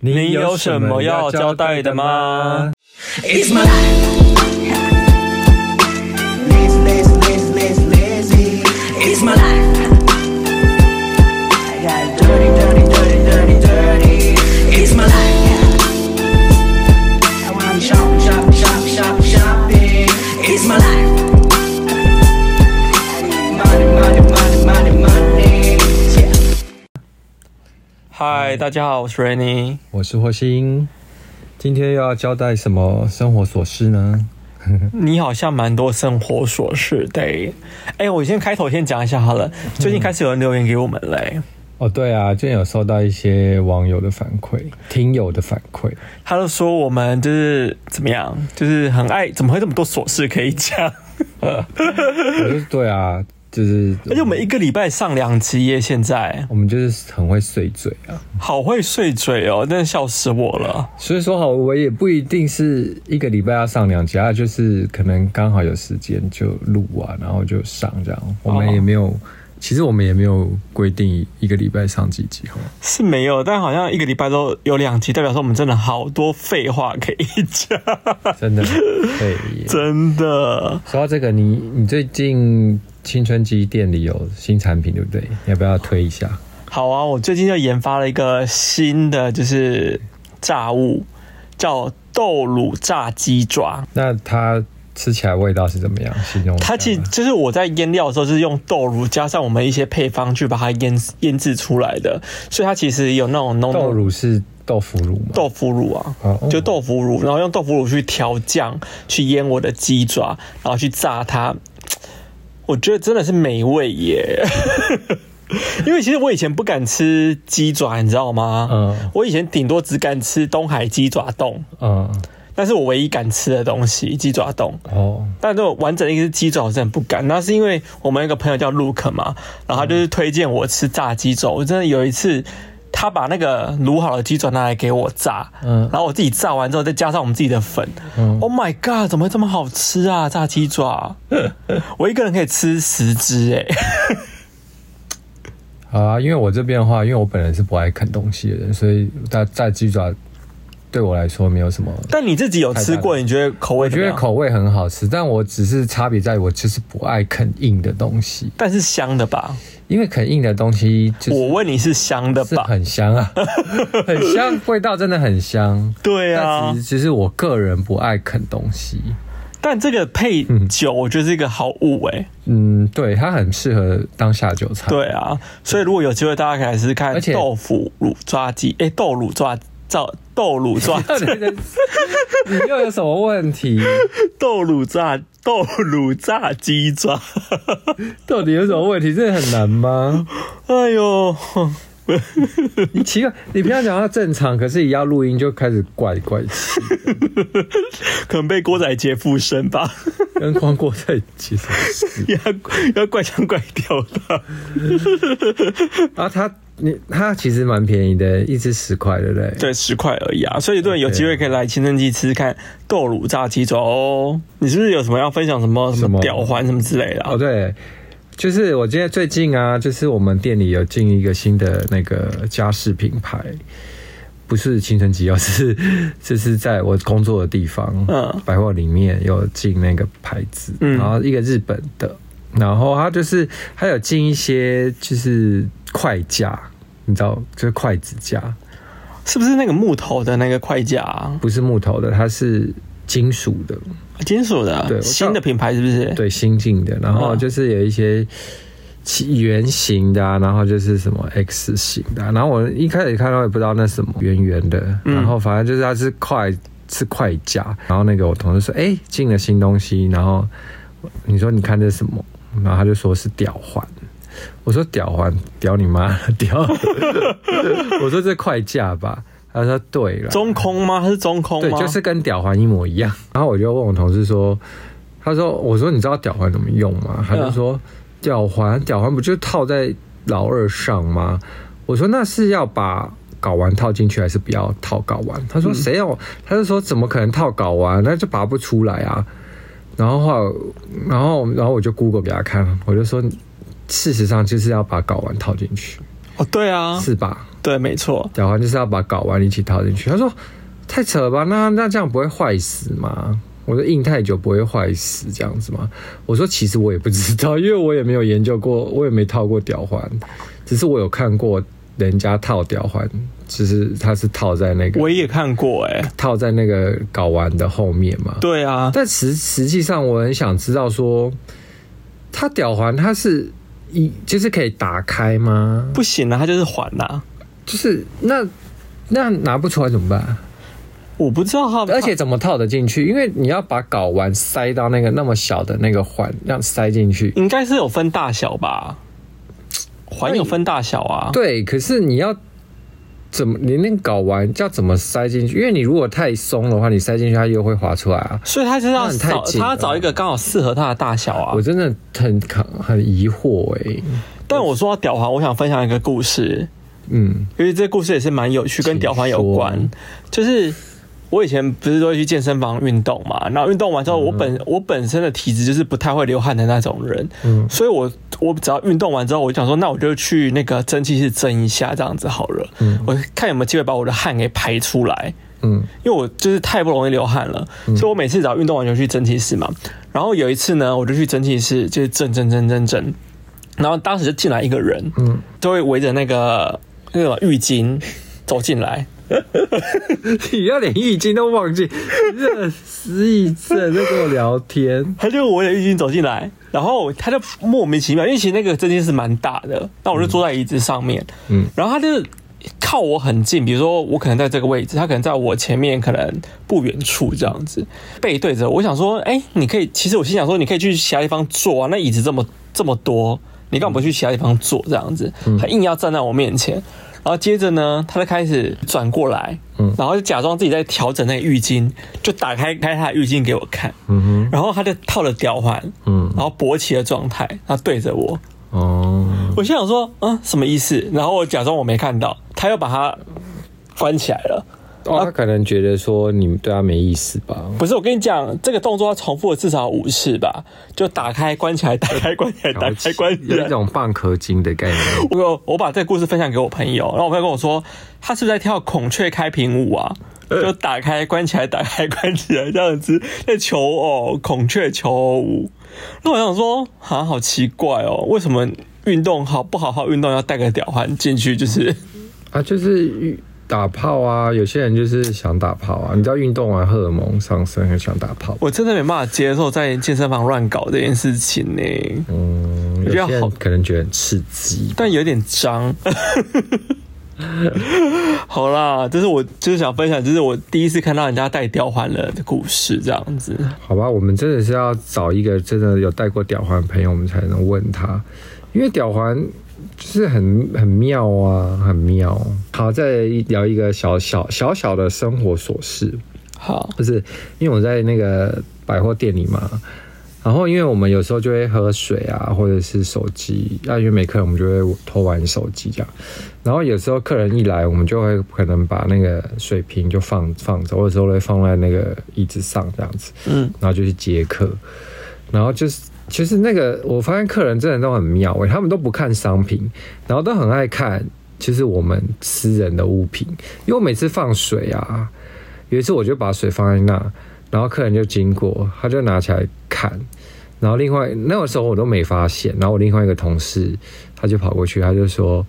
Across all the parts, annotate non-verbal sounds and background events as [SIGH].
你有什么要交代的吗？It's my life. Hi，大家好，我是 Rennie，我是霍星。今天又要交代什么生活琐事呢？[LAUGHS] 你好像蛮多生活琐事的。哎，我先开头先讲一下好了。最近开始有人留言给我们嘞。哦，对啊，最近有收到一些网友的反馈，听友的反馈，他都说我们就是怎么样，就是很爱，怎么会这么多琐事可以讲？[LAUGHS] 我就对啊。就是，而且我们一个礼拜上两集耶，现在我们就是很会碎嘴啊，好会碎嘴哦，真的笑死我了。所以说，好，我也不一定是一个礼拜要上两集啊，就是可能刚好有时间就录完，然后就上这样。我们也没有，哦、其实我们也没有规定一个礼拜上几集哈，是没有，但好像一个礼拜都有两集，代表说我们真的好多废话可以讲，真的对，[LAUGHS] 真的。说到这个，你你最近。青春期店里有新产品，对不对？要不要推一下？好啊，我最近就研发了一个新的，就是炸物，叫豆乳炸鸡爪。那它吃起来味道是怎么样？形容它其实就是我在腌料的时候，是用豆乳加上我们一些配方去把它腌腌制出来的，所以它其实有那种浓豆乳是豆腐乳吗？豆腐乳啊，就豆腐乳，然后用豆腐乳去调酱，去腌我的鸡爪，然后去炸它。我觉得真的是美味耶，[LAUGHS] 因为其实我以前不敢吃鸡爪，你知道吗？嗯，我以前顶多只敢吃东海鸡爪冻，嗯，但是我唯一敢吃的东西鸡爪冻。哦，但这种完整的一只鸡爪我真的不敢。那是因为我们有一个朋友叫 Luke 嘛，然后他就是推荐我吃炸鸡爪，我真的有一次。他把那个卤好的鸡爪拿来给我炸，嗯，然后我自己炸完之后再加上我们自己的粉，嗯，Oh my god，怎么会这么好吃啊？炸鸡爪，[LAUGHS] 我一个人可以吃十只哎。好啊，因为我这边的话，因为我本人是不爱啃东西的人，所以炸炸鸡爪对我来说没有什么。但你自己有吃过，你觉得口味？我觉得口味很好吃，但我只是差别在于我就是不爱啃硬的东西，但是香的吧。因为啃硬的东西，我问你是香的吧？很香啊，[LAUGHS] 很香，味道真的很香。对啊，其实其实我个人不爱啃东西，但这个配酒，我觉得是一个好物哎。嗯，对，它很适合当下酒菜。对啊，所以如果有机会，大家可以试试看豆腐乳抓鸡，哎，豆乳抓。照豆乳炸，你又有什么问题？豆乳炸豆乳炸鸡爪，[LAUGHS] 到底有什么问题？这很难吗？哎呦，你奇怪，你平常讲话正常，可是一要录音就开始怪怪气，[LAUGHS] 可能被郭采洁附身吧？[LAUGHS] 跟光郭采洁要要怪腔怪调的啊，他。你它其实蛮便宜的，一支十块，对不对？对，十块而已啊。所以，对，有机会可以来青春期吃吃看豆乳炸鸡爪哦。你是不是有什么要分享？什么什么吊环什么之类的？哦，对，就是我今天最近啊，就是我们店里有进一个新的那个家饰品牌，不是青春期，而 [LAUGHS] 是就是在我工作的地方，嗯，百货里面有进那个牌子，嗯，然后一个日本的，然后它就是它有进一些就是。筷架，你知道，就是筷子架，是不是那个木头的那个筷架啊？不是木头的，它是金属的，金属的，对，新的品牌是不是？对，新进的。然后就是有一些圆形的啊，然后就是什么 X 型的啊。然后我一开始看到也不知道那什么圆圆的，然后反正就是它是筷，是筷架。然后那个我同事说，哎，进了新东西。然后你说你看这是什么？然后他就说是吊环。我说屌环屌你妈屌！[LAUGHS] 我说这快架吧，他说对了，中空吗？他是中空吗？对，就是跟屌环一模一样。然后我就问我同事说，他说我说你知道屌环怎么用吗？他就说屌环屌环不就套在老二上吗？我说那是要把睾丸套进去还是不要套睾丸？他说谁要？他就说怎么可能套睾丸？那就拔不出来啊。然后后来，然后然后我就 Google 给他看，我就说。事实上就是要把睾丸套进去哦，对啊，是吧？对，没错，吊环就是要把睾丸一起套进去。他说太扯了吧？那那这样不会坏死吗？我说硬太久不会坏死这样子吗？我说其实我也不知道，因为我也没有研究过，我也没套过吊环，只是我有看过人家套吊环，其实他是套在那个，我也看过哎、欸，套在那个睾丸的后面嘛。对啊，但实实际上我很想知道说，他吊环它是一就是可以打开吗？不行啊，它就是环呐、啊，就是那那拿不出来怎么办？我不知道它，而且怎么套得进去？因为你要把睾丸塞到那个那么小的那个环，让塞进去，应该是有分大小吧？环有分大小啊。对，可是你要怎么？你那个睾丸要怎么塞进去？因为你如果太松的话，你塞进去它又会滑出来啊。所以它是要找，它要找一个刚好适合它的大小啊。我真的很很疑惑哎、欸。但我说到吊环，我想分享一个故事。嗯，因为这个故事也是蛮有趣，跟吊环有关，就是。我以前不是都会去健身房运动嘛，然后运动完之后，我本、嗯、我本身的体质就是不太会流汗的那种人，嗯，所以我我只要运动完之后，我就想说，那我就去那个蒸汽室蒸一下，这样子好了，嗯，我看有没有机会把我的汗给排出来，嗯，因为我就是太不容易流汗了，嗯、所以我每次只要运动完就去蒸汽室嘛，然后有一次呢，我就去蒸汽室，就是蒸蒸蒸蒸蒸，然后当时就进来一个人，嗯，就会围着那个那个浴巾走进来。[LAUGHS] 你要连浴巾都忘记，这失忆症在跟我聊天。[LAUGHS] 他就围着浴巾走进来，然后他就莫名其妙，因为其实那个蒸汽室蛮大的，那我就坐在椅子上面，嗯，然后他就靠我很近，比如说我可能在这个位置，他可能在我前面，可能不远处这样子背对着。我想说，哎，你可以，其实我心想说，你可以去其他地方坐啊，那椅子这么这么多，你干嘛不去其他地方坐这样子？他硬要站在我面前。然后接着呢，他就开始转过来，嗯，然后就假装自己在调整那个浴巾，就打开开他的浴巾给我看，嗯哼，然后他就套了吊环，嗯，然后勃起的状态，他对着我，哦，我心想说，嗯，什么意思？然后我假装我没看到，他又把它关起来了。哦，他可能觉得说你们对他没意思吧？不是，我跟你讲，这个动作要重复了至少五次吧，就打开、关起来、打开、关起来、打开、关起来，有一种蚌壳精的概念。我我把这个故事分享给我朋友，然后我朋友跟我说，他是不是在跳孔雀开屏舞啊？就打开、关起来、打开、关起来这样子，在求偶孔雀求偶舞。那我想说，好像好奇怪哦，为什么运动好不好好运动要带个屌环进去？就是啊，就是。打炮啊，有些人就是想打炮啊。你知道运动完荷尔蒙上升，很想打炮。我真的没办法接受在健身房乱搞这件事情呢。嗯，我觉得好，可能觉得很刺激，但有点脏。[LAUGHS] 好啦，这是我就是想分享，就是我第一次看到人家戴吊环了的故事，这样子。好吧，我们真的是要找一个真的有戴过吊环的朋友，我们才能问他，因为吊环。就是很很妙啊，很妙。好，再聊一个小小小小的生活琐事。好，就是因为我在那个百货店里嘛，然后因为我们有时候就会喝水啊，或者是手机，啊，因为没客人，我们就会偷玩手机这样。然后有时候客人一来，我们就会可能把那个水瓶就放放着，或者说会放在那个椅子上这样子。嗯，然后就去接客，然后就是。其实那个，我发现客人真的都很妙诶，他们都不看商品，然后都很爱看，就是我们私人的物品。因为我每次放水啊，有一次我就把水放在那，然后客人就经过，他就拿起来看，然后另外那个时候我都没发现，然后我另外一个同事他就跑过去，他就说，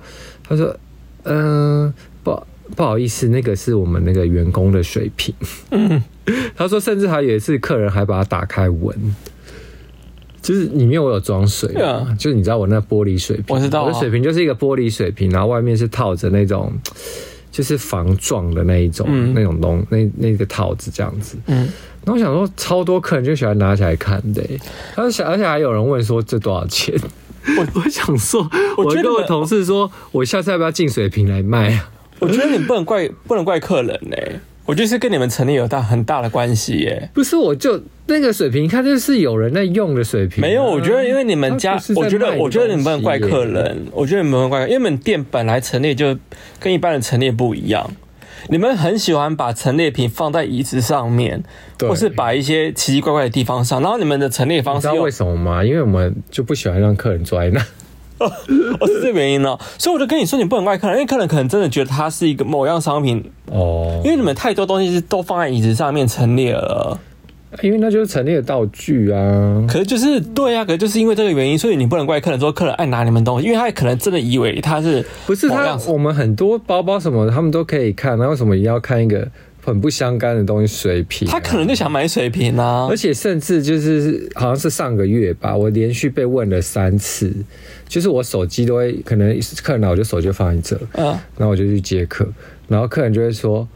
他说，嗯、呃，不不好意思，那个是我们那个员工的水瓶。嗯，他说，甚至还有一次客人还把它打开闻。就是里面我有装水，啊，就是你知道我那玻璃水瓶，我知道，我的水瓶就是一个玻璃水瓶，然后外面是套着那种就是防撞的那一种、嗯、那种东那那个套子这样子。嗯，那我想说，超多客人就喜欢拿起来看的，他想，而且还有人问说这多少钱？我我想说，我跟我同事说，我下次要不要进水瓶来卖啊？我觉得你不能怪不能怪客人呢。我觉得是跟你们成立有大很大的关系耶。不是，我就那个水平，它就是有人在用的水平。没有，我觉得因为你们家，我觉得我觉得你们不能怪客人，我觉得你们不能怪，因为你们店本来陈列就跟一般的陈列不一样。你们很喜欢把陈列品放在椅子上面，或是把一些奇奇怪怪的地方上，然后你们的陈列方式，你知道为什么吗？因为我们就不喜欢让客人坐在那。[LAUGHS] 哦，是这原因哦。所以我就跟你说，你不能怪客人，因为客人可能真的觉得它是一个某样商品哦。因为你们太多东西是都放在椅子上面陈列了。因为那就是陈列的道具啊，可是就是对啊，可是就是因为这个原因，所以你不能怪客人说客人爱拿你们东西，因为他可能真的以为他是不是他？我们很多包包什么的，他们都可以看，那为什么一定要看一个很不相干的东西？水瓶，他可能就想买水瓶啊，而且甚至就是好像是上个月吧，我连续被问了三次，就是我手机都会可能客人来，我就手机就放在这，嗯，然后我就去接客，然后客人就会说。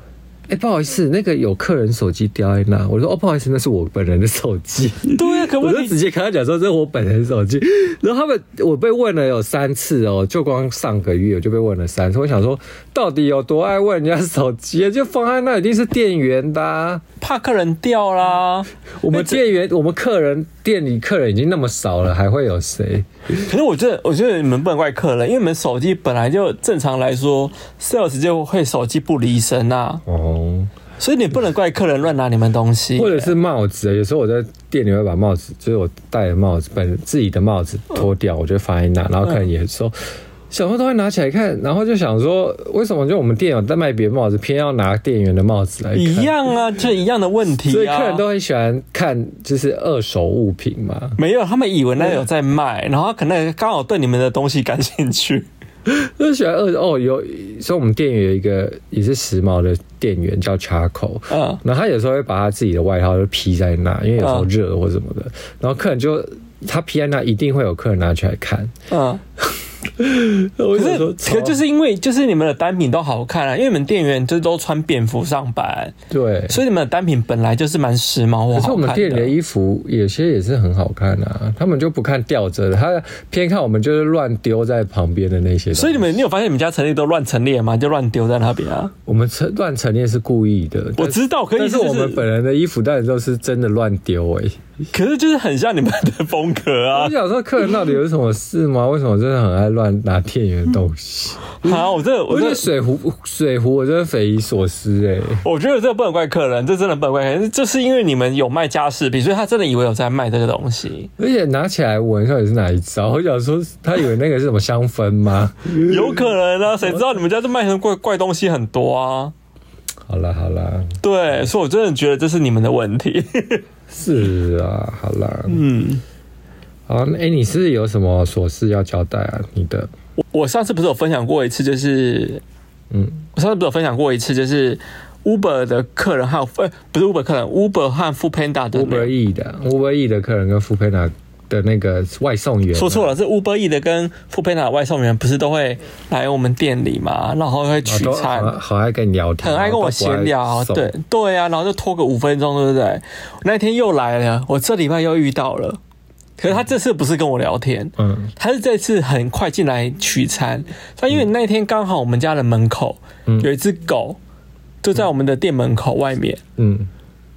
哎、欸，不好意思，那个有客人手机掉在那。我说哦，不好意思，那是我本人的手机。对啊，[LAUGHS] 可不可以？我就直接跟他讲说这是我本人的手机。然后他们我被问了有三次哦，就光上个月我就被问了三次。我想说，到底有多爱问人家手机？就放在那，一定是店员的、啊，怕客人掉啦。我们店员，我们客人店里客人已经那么少了，还会有谁？可是我觉得，我觉得你们不能怪客人，因为你们手机本来就正常来说，sales 就会手机不离身呐。哦，所以你不能怪客人乱拿你们东西，或者是帽子。有时候我在店里会把帽子，就是我戴的帽子，本自己的帽子脱掉，我就放在那，然后客人也说。小偷都会拿起来看，然后就想说，为什么就我们店有在卖别的帽子，偏要拿店员的帽子来看？一样啊，就一样的问题啊。所以客人都很喜欢看，就是二手物品嘛。没有，他们以为那有在卖，然后可能刚好对你们的东西感兴趣，就喜欢二手哦。有，所以我们店员有一个也是时髦的店员叫 Charco，嗯，然后他有时候会把他自己的外套就披在那，因为有时候热或什么的，然后客人就他披在那，一定会有客人拿起来看，嗯。[LAUGHS] 可是，可就是因为就是你们的单品都好看啊，因为你们店员就是都穿便服上班，对，所以你们的单品本来就是蛮时髦的。可是我们店里的衣服有些也是很好看啊，他们就不看吊着的，他偏看我们就是乱丢在旁边的那些。所以你们，你有发现你们家陈列都乱陈列吗？就乱丢在那边啊？我们陈乱陈列是故意的，我知道，可以。但是我们本人的衣服当然都是真的乱丢哎。可是就是很像你们的风格啊！我想说，客人到底有什么事吗？为什么真的很爱乱拿店员的东西？[LAUGHS] 好，我这我这水壶水壶，我真的匪夷所思哎！我觉得这不能怪客人，这真的不能怪客人，这是因为你们有卖家饰品，所以他真的以为有在卖这个东西。而且拿起来闻到底是哪一招？我想说，他以为那个是什么香氛吗？[LAUGHS] 有可能啊，谁知道你们家这卖什么怪怪东西很多啊？好啦好啦，对，所以我真的觉得这是你们的问题。[LAUGHS] 是啊，好啦，嗯，好，哎、欸，你是有什么琐事要交代啊？你的，我我上次不是有分享过一次，就是，嗯，我上次不是有分享过一次，就是 Uber 的客人还有，呃，不是 Uber 客人，Uber 和 Foodpanda 的 Uber E 的 Uber E 的客人跟 Foodpanda。的那个外送员说错了，是 Uber Eats 的跟 Foodpanda 的外送员不是都会来我们店里嘛？然后会取餐，好，好爱跟你聊天，很爱跟我闲聊，对对啊，然后就拖个五分钟，对不对？那天又来了，我这礼拜又遇到了，可是他这次不是跟我聊天，嗯，他是这次很快进来取餐。他因为那天刚好我们家的门口有一只狗，就在我们的店门口外面，嗯，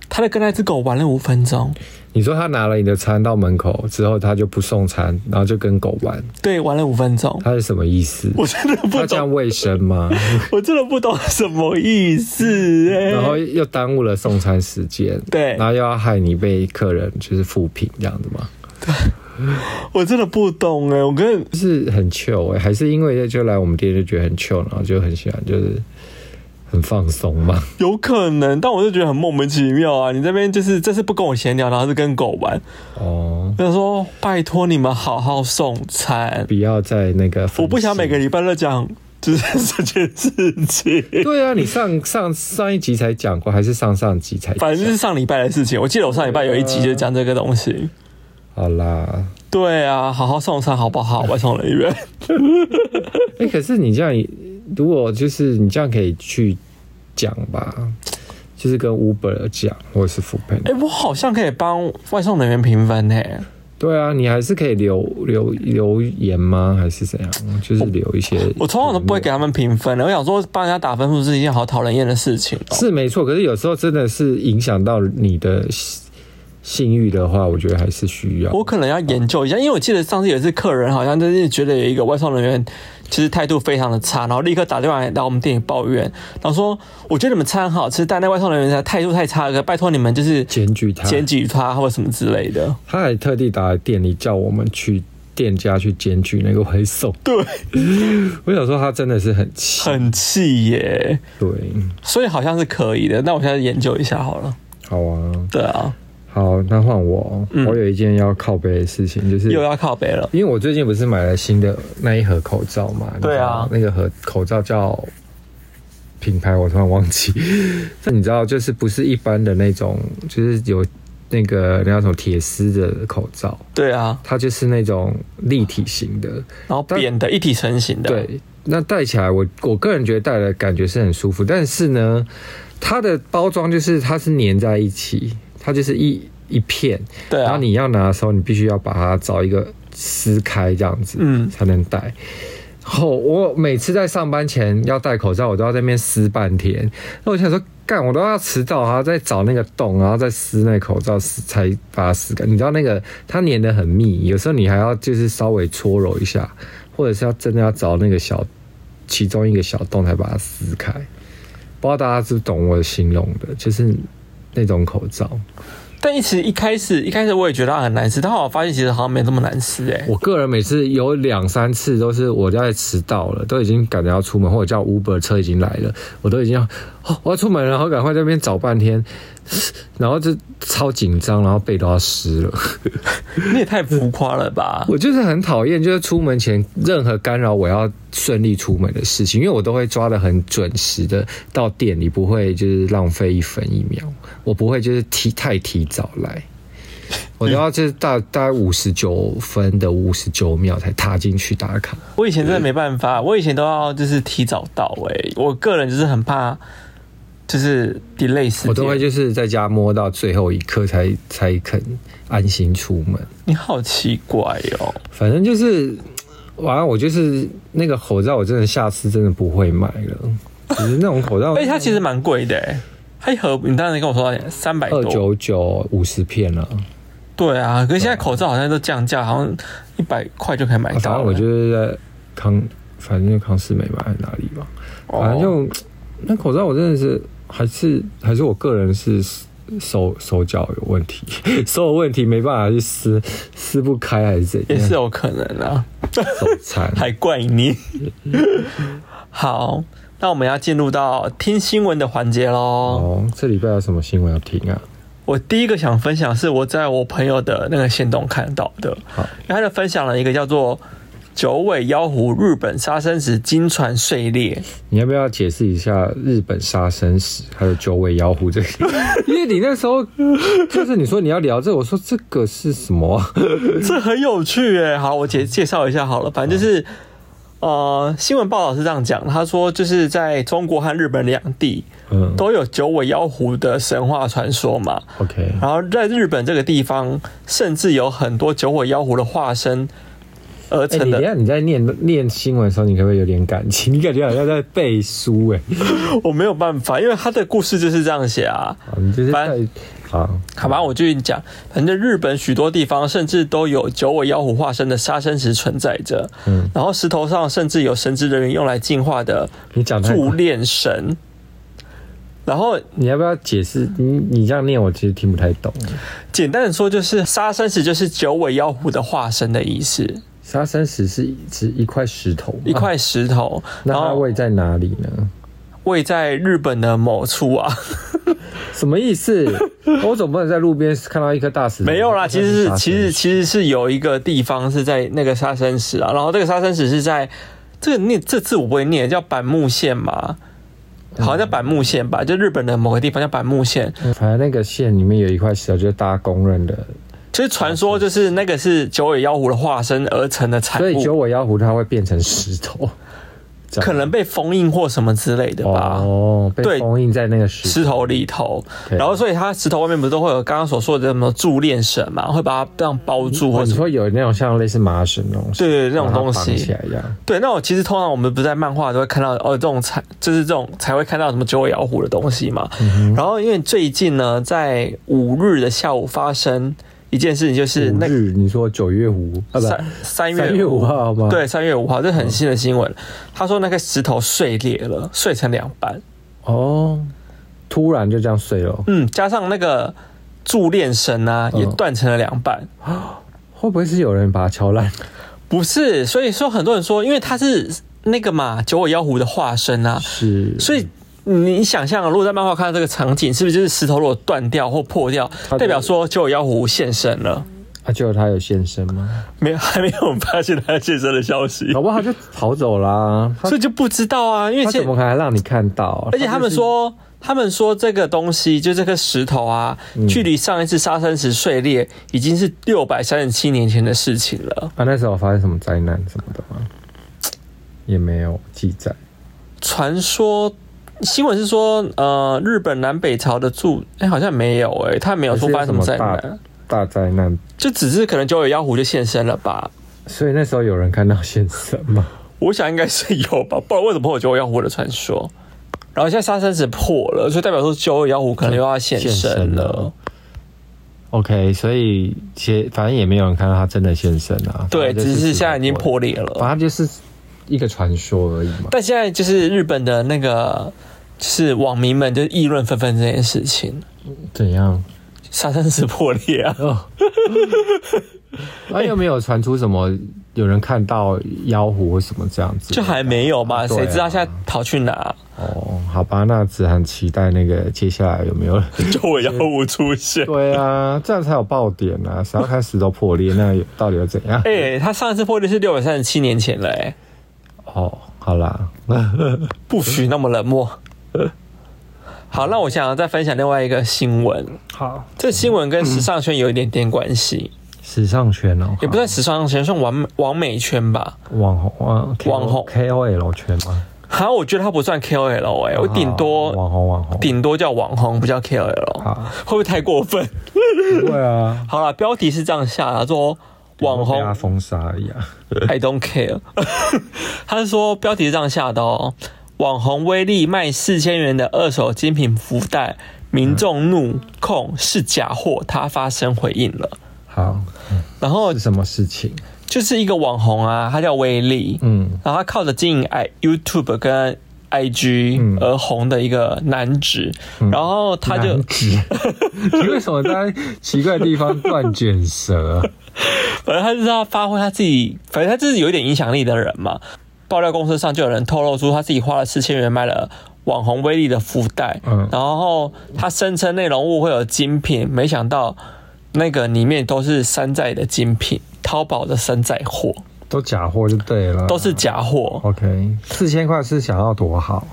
他在跟那只狗玩了五分钟。你说他拿了你的餐到门口之后，他就不送餐，然后就跟狗玩。对，玩了五分钟。他是什么意思？我真的不懂。他这样卫生吗？[LAUGHS] 我真的不懂什么意思哎。然后又耽误了送餐时间。对。然后又要害你被客人就是负评这样子吗？对。[LAUGHS] 我真的不懂哎，我跟是很糗哎，还是因为就来我们店就觉得很糗，然后就很喜欢就是。很放松嘛？[LAUGHS] 有可能，但我就觉得很莫名其妙啊！你这边就是这次不跟我闲聊，然后是跟狗玩哦。他说：“拜托你们好好送餐，不要在那个……我不想每个礼拜都讲就是这件事情。[LAUGHS] ”对啊，你上上上一集才讲过，还是上上集才讲？反正就是上礼拜的事情。我记得我上礼拜有一集就讲这个东西。好啦，对啊，好好送餐好不好？外送人员。[LAUGHS] 哎，可是你这样。如果就是你这样可以去讲吧，就是跟 Uber 讲，或者是 Foodpanda。哎，我好像可以帮外送人员评分呢。对啊，你还是可以留留留言吗？还是怎样？就是留一些。我从来都不会给他们评分的。我想说，帮人家打分数是一件好讨人厌的事情。是没错，可是有时候真的是影响到你的信誉的话，我觉得还是需要。我可能要研究一下，因为我记得上次有一次客人好像就是觉得有一个外送人员。其实态度非常的差，然后立刻打电话来我们店里抱怨，然后说：“我觉得你们餐很好吃，但那外送人员态度太差了，拜托你们就是检举他，检举他或什么之类的。”他还特地打来店里叫我们去店家去检举那个外送。对，我想说他真的是很气，很气耶。对，所以好像是可以的。那我现在研究一下好了。好啊。对啊。好，那换我。嗯、我有一件要靠背的事情，就是又要靠背了。因为我最近不是买了新的那一盒口罩嘛？对啊。那个盒口罩叫品牌，我突然忘记。[LAUGHS] 那你知道，就是不是一般的那种，就是有那个那叫什么铁丝的口罩。对啊。它就是那种立体型的，然后扁的，一体成型的。对。那戴起来我，我我个人觉得戴的感觉是很舒服，但是呢，它的包装就是它是粘在一起。它就是一一片，对啊，然后你要拿的时候，你必须要把它找一个撕开这样子，嗯，才能戴。然后我每次在上班前要戴口罩，我都要在那边撕半天。那我想说，干，我都要迟到，还要再找那个洞，然后再撕那口罩撕，才把它撕开。你知道那个它粘的很密，有时候你还要就是稍微搓揉一下，或者是要真的要找那个小其中一个小洞才把它撕开。不知道大家是懂我形容的，就是。那种口罩，但一其实一开始一开始我也觉得它很难吃，但后来我发现其实好像没这么难吃哎。我个人每次有两三次都是我在迟到了，都已经赶着要出门，或者叫 Uber 车已经来了，我都已经要哦我要出门了，然后赶快在那边找半天。然后就超紧张，然后背都要湿了。[LAUGHS] 你也太浮夸了吧！我就是很讨厌，就是出门前任何干扰我要顺利出门的事情，因为我都会抓的很准时的到店里，不会就是浪费一分一秒。我不会就是提太提早来，[LAUGHS] 我都要就是大大概五十九分的五十九秒才踏进去打卡。我以前真的没办法，我以前都要就是提早到欸。我个人就是很怕。就是 delay 时间，我都会就是在家摸到最后一刻才才肯安心出门。你好奇怪哦，反正就是，完了我就是那个口罩，我真的下次真的不会买了。就是那种口罩，哎，它其实蛮贵的，哎，它一盒你当时跟我说？三百多，二九九五十片了。对啊，可是现在口罩好像都降价，好像一百块就可以买到。反正我就是在康，反正就康是美吧，还是哪里吧，反正就那口罩，我真的是。还是还是我个人是手手脚有问题，[LAUGHS] 手有问题没办法去撕撕不开还是怎样？也是有可能啊，手残 [LAUGHS] 还怪你。[LAUGHS] 好，那我们要进入到听新闻的环节喽。哦，这礼拜有什么新闻要听啊？我第一个想分享是我在我朋友的那个线动看到的，好，他就分享了一个叫做。九尾妖狐日本杀生石金船碎裂，你要不要解释一下日本杀生石还有九尾妖狐这个？[LAUGHS] 因为你那时候就是你说你要聊这个，我说这个是什么？[LAUGHS] 这很有趣哎。好，我介介绍一下好了，反正就是呃，新闻报道是这样讲，他说就是在中国和日本两地，嗯，都有九尾妖狐的神话传说嘛。OK，然后在日本这个地方，甚至有很多九尾妖狐的化身。而成的。欸、你，你在念念新闻的时候，你可不可以有点感情？你感觉好像在背书哎、欸。[LAUGHS] 我没有办法，因为他的故事就是这样写啊。你就是在好，好吧，我继续讲。反正日本许多地方甚至都有九尾妖狐化身的杀生石存在着。嗯，然后石头上甚至有神职人员用来净化的你讲助念神。然后你要不要解释？你你这样念，我其实听不太懂。简单的说，就是杀生石就是九尾妖狐的化身的意思。杀生石是指一块石头，一块石头。那它位在哪里呢？位在日本的某处啊。[LAUGHS] 什么意思？我总不能在路边看到一颗大石头。没有啦，其实是其实其实是有一个地方是在那个沙生石啊。然后这个沙生石是在这个念这字我不会念，叫板木县嘛，好像叫板木县吧，就日本的某个地方叫板木县。反正那个县里面有一块石头，就是大家公认的。其实传说就是那个是九尾妖狐的化身而成的产物，所以九尾妖狐它会变成石头，可能被封印或什么之类的吧。哦，被封印在那个石石头里头，然后所以它石头外面不是都会有刚刚所说的什么助念神嘛，会把它这样包住，或者说有那种像类似麻绳那种，对对，那种东西起来一样。对，那我其实通常我们不是在漫画都会看到哦，这种才就是这种才会看到什么九尾妖狐的东西嘛。然后因为最近呢，在五日的下午发生。一件事情就是那日，你说九月五三三月五号吗？对，三月五号，这很新的新闻。他说那个石头碎裂了，碎成两半。哦，突然就这样碎了。嗯，加上那个助念绳啊，也断成了两半。[GASPS] 会不会是有人把它敲烂？不是，所以说很多人说，因为他是那个嘛九尾妖狐的化身啊，是，所以你想象，如果在漫画看到这个场景，是不是就是石头如果断掉或破掉，代表说九尾妖狐现身了？啊，结果他有现身吗？没有，还没有发现他现身的消息。搞不好他就逃走啦，所以就不知道啊。因为他怎么可能让你看到？而且他们说，他们说这个东西就这颗石头啊，距离上一次沙生石碎裂已经是六百三十七年前的事情了。啊，那时候发生什么灾难什么的吗？也没有记载。传说新闻是说，呃，日本南北朝的住，哎，好像没有哎，他没有说发生什么灾难。大灾难就只是可能九尾妖狐就现身了吧，所以那时候有人看到现身吗？我想应该是有吧，不然为什么会有九尾妖狐的传说？然后现在沙生石破了，所以代表说九尾妖狐可能又要现身了。OK，所以其实反正也没有人看到他真的现身啊。对，只是现在已经破裂了，反正就是一个传说而已嘛。但现在就是日本的那个，就是网民们就议论纷纷这件事情，怎样？沙生石破裂啊！那又没有传出什么有人看到妖狐或什么这样子，就还没有吧？谁知道现在逃去哪？哦，好吧，那只很期待那个接下来有没有 [LAUGHS] 九尾妖狐出现？对啊，这样才有爆点啊！谁要看石头破裂，那到底又怎样？哎，他上一次破裂是六百三十七年前了，哎。哦，好啦，[LAUGHS] 不许那么冷漠。[LAUGHS] 好，那我想要再分享另外一个新闻。好，这新闻跟时尚圈有一点点关系。时尚圈哦，也不算时尚圈，算网网美圈吧。网红网网红 KOL 圈吗？好，我觉得他不算 KOL 哎、欸，我顶多网红网红，顶多叫网红，不叫 KOL。好，[LAUGHS] 会不会太过分？不会啊。好了，标题是这样下的，说网红封杀而已啊。[LAUGHS] I don't care。[LAUGHS] 他是说标题是这样下的哦。网红威力卖四千元的二手精品福袋，民众怒控是假货，他发声回应了。好，然后是什么事情？就是一个网红啊，他叫威力，嗯，然后他靠着经营 i YouTube 跟 IG 而红的一个男子，然后他就，[LAUGHS] 你为什么在奇怪的地方断卷舌？反正他就是要发挥他自己，反正他就是有一点影响力的人嘛。爆料公司上就有人透露出他自己花了四千元买了网红威力的福袋，嗯，然后他声称内容物会有精品，没想到那个里面都是山寨的精品，淘宝的山寨货，都假货就对了，都是假货。OK，四千块是想要多好，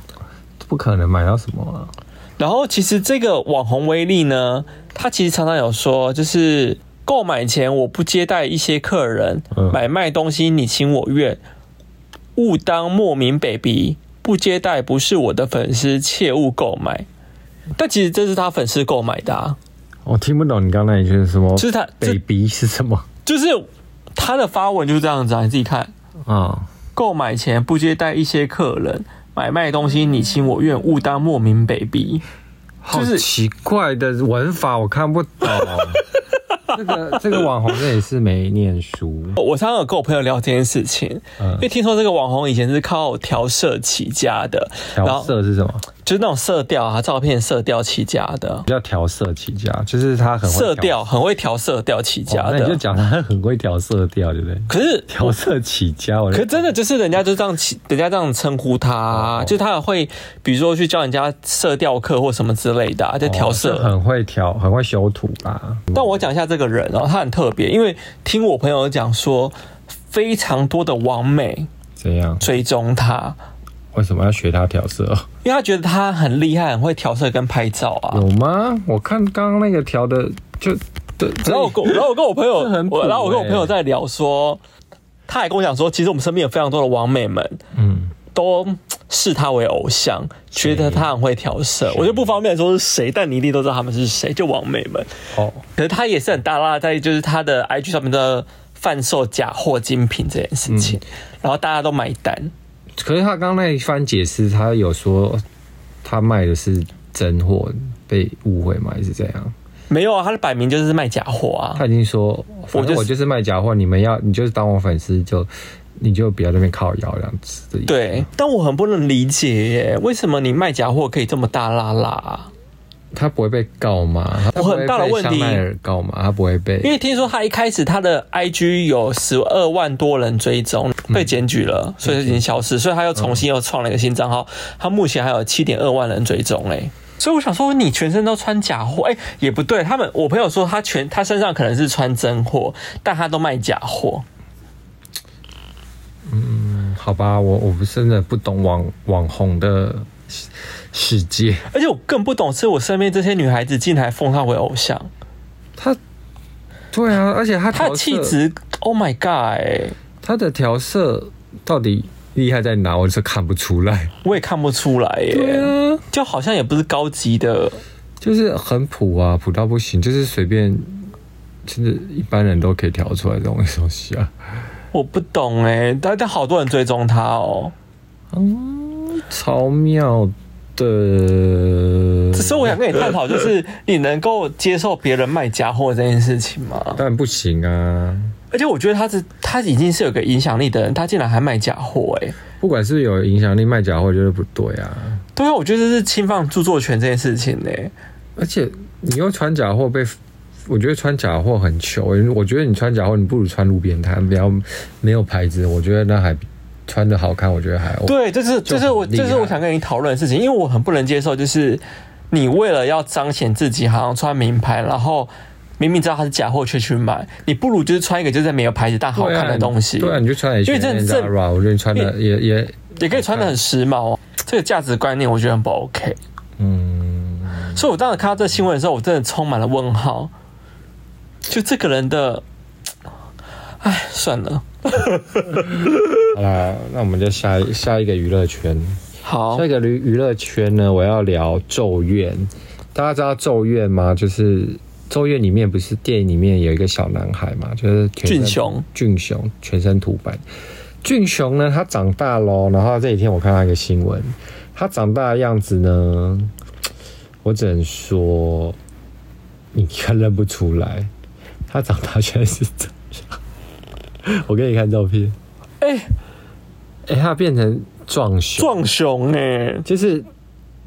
不可能买到什么啊。然后其实这个网红威力呢，他其实常常有说，就是购买前我不接待一些客人，买卖东西你情我愿。勿当莫名 baby，不接待不是我的粉丝，切勿购买。但其实这是他粉丝购买的啊。我听不懂你刚才那一句是什么？就是他 baby 是什么？就是他的发文就是这样子啊，你自己看啊。购买前不接待一些客人，买卖东西你情我愿，勿当莫名 baby。就是奇怪的玩法，我看不懂。[LAUGHS] 这个这个网红这也是没念书。我常常有跟我朋友聊这件事情，嗯，因为听说这个网红以前是靠调色起家的。调色是什么？就是那种色调啊，照片色调起家的，叫调色起家，就是他很会色调，很会调色调起家的。哦、那你就讲他很会调色调，对不对？可是调色起家，我可是真的就是人家就这样起，人家这样称呼他，哦、就他会比如说去教人家色调课或什么之类的，就调色，哦、很会调，很会修图吧。但我讲一下这个人哦，他很特别，因为听我朋友讲说，非常多的网美怎样追踪他。为什么要学他调色？因为他觉得他很厉害，很会调色跟拍照啊。有吗？我看刚刚那个调的就对。然后我跟然后我跟我朋友，欸、然后我跟我朋友在聊说，他还跟我讲说，其实我们身边有非常多的网美们，嗯，都视他为偶像，觉得他很会调色。我就不方便说是谁，但你一定都知道他们是谁，就网美们。哦，可是他也是很大剌在就是他的 IG 上面的贩售假货精品这件事情，嗯、然后大家都买单。可是他刚刚那一番解释，他有说他卖的是真货，被误会吗？还是怎样？没有啊，他的摆明就是卖假货啊。他已经说，反正我就是卖假货，你们要，你就是当我粉丝，就你就不要在那边靠腰这样子。对，但我很不能理解耶，为什么你卖假货可以这么大剌剌？他不会被告吗？我很大的问题，香奈儿告吗？他不会被，因为听说他一开始他的 IG 有十二万多人追踪，被检举了，所以已经消失，所以他又重新又创了一个新账号，他目前还有七点二万人追踪嘞。所以我想说，你全身都穿假货，哎，也不对。他们我朋友说他全他身上可能是穿真货，但他都卖假货。嗯，好吧，我我不是真的不懂网网红的。世界，而且我更不懂，是我身边这些女孩子竟然奉他为偶像。他，对啊，而且他他气质，Oh my God！他的调色到底厉害在哪？我是看不出来，我也看不出来耶。对啊，就好像也不是高级的，就是很普啊，普到不行，就是随便，其实一般人都可以调出来这种东西啊。我不懂哎，但但好多人追踪他哦。嗯，超妙的。只是我想跟你探讨，[LAUGHS] 就是你能够接受别人卖假货这件事情吗？当然不行啊！而且我觉得他是他已经是有个影响力的人，他竟然还卖假货哎！不管是有影响力卖假货，就是不对啊！对啊，我觉得这是侵犯著作权这件事情呢。而且你又穿假货被，我觉得穿假货很糗。我觉得你穿假货，你不如穿路边摊，比较没有牌子。我觉得那还。穿的好看，我觉得还 OK。对，这是这是我这是我想跟你讨论的事情，因为我很不能接受，就是你为了要彰显自己，好像穿名牌，然后明明知道它是假货却去买，你不如就是穿一个就是没有牌子但好看的东西。对啊，你就穿一件。因为这这，我觉得你穿的也也也可以穿的很时髦。这个价值观念我觉得很不 OK。嗯，所以我当时看到这新闻的时候，我真的充满了问号。就这个人的，哎，算了。[LAUGHS] 好 [LAUGHS] 啦，那我们就下下一个娱乐圈。好，下一个娱娱乐圈呢，我要聊《咒怨》。大家知道《咒怨》吗？就是《咒怨》里面不是电影里面有一个小男孩嘛，就是俊雄。俊雄全身涂白。俊雄呢，他长大喽。然后这几天我看到一个新闻，他长大的样子呢，我只能说，你看认不出来，他长大全是这样。[LAUGHS] 我给你看照片，哎、欸，哎、欸，他变成壮熊，壮熊哎，就是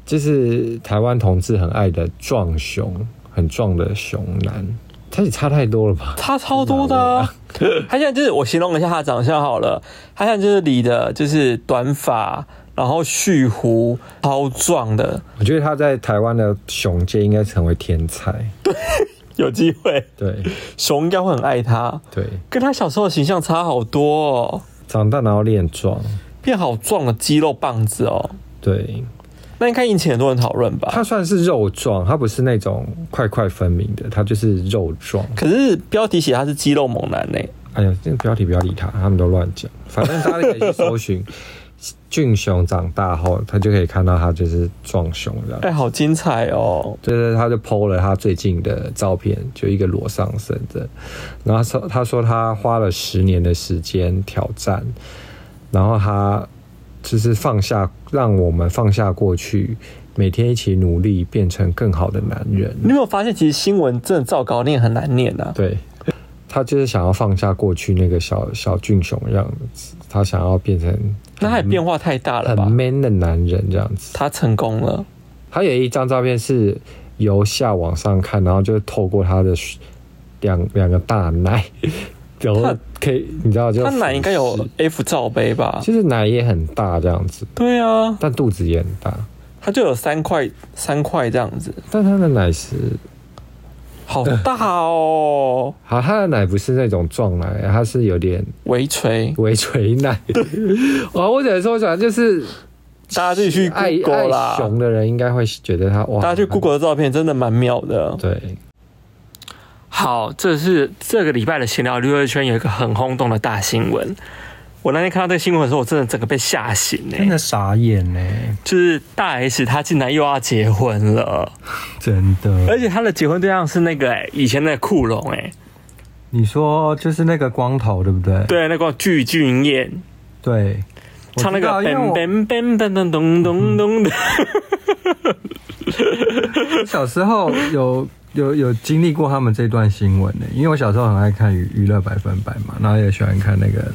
就是台湾同志很爱的壮熊，很壮的熊男，他也差太多了吧？差超多的、啊，[LAUGHS] 他现在就是我形容一下他的长相好了，他现在就是理的，就是短发，然后蓄胡，超壮的。我觉得他在台湾的熊界应该成为天才。[LAUGHS] 对。有机会，对，熊应该会很爱他，对，跟他小时候的形象差好多哦。长大然后练壮，变好壮的肌肉棒子哦。对，那应该引起很多人讨论吧？它算是肉壮，它不是那种块块分明的，它就是肉壮。可是标题写它是肌肉猛男呢。哎呀，这个标题不要理他，他们都乱讲，反正大家可以去搜寻。俊雄长大后，他就可以看到他就是壮熊这样。哎，好精彩哦！就是他就 PO 了他最近的照片，就一个裸上身的。然后说他说他花了十年的时间挑战，然后他就是放下，让我们放下过去，每天一起努力，变成更好的男人。你有没有发现，其实新闻真的照稿念很难念啊？对，他就是想要放下过去那个小小俊雄样子，他想要变成。那他也变化太大了吧？很 man 的男人这样子，他成功了。他有一张照片是由下往上看，然后就透过他的两两个大奶，然后可以你知道就，就他奶应该有 F 罩杯吧？其实奶也很大这样子。对啊，但肚子也很大，他就有三块三块这样子。但他的奶是。好大哦！好，他的奶不是那种壮奶，他是有点微垂微垂奶。哇，[LAUGHS] 我只能说，讲就是大家自己去 Google 啦。熊的人应该会觉得他哇，大家去 Google 的照片真的蛮妙的。对，好，这是这个礼拜的闲聊娱乐圈有一个很轰动的大新闻。我那天看到这个新闻的时候，我真的整个被吓醒呢，真的傻眼呢。就是大 S 她竟然又要结婚了，真的，而且她的结婚对象是那个哎，以前那个酷龙哎。你说就是那个光头对不对？对，那个具俊彦，对，唱那个噔噔噔噔噔噔噔的。小时候有有有经历过他们这段新闻呢，因为我小时候很爱看娱娱乐百分百嘛，然后也喜欢看那个。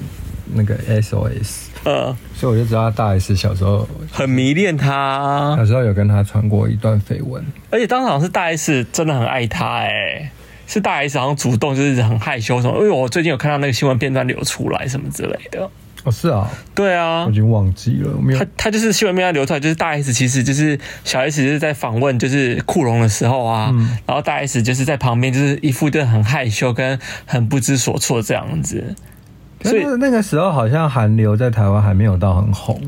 那个 SOS，呃，所以我就知道大 S 小时候很迷恋他，小时候有跟他传过一段绯闻，而且当场是大 S 真的很爱他，哎，是大 S 好像主动就是很害羞什么，因为我最近有看到那个新闻片段流出来什么之类的。哦，是啊，对啊，我已经忘记了。没有他他就是新闻片段流出来，就是大 S 其实就是小 S 就是在访问就是库龙的时候啊，嗯、然后大 S 就是在旁边就是一副就很害羞跟很不知所措这样子。所以那个时候好像韩流在台湾还没有到很红，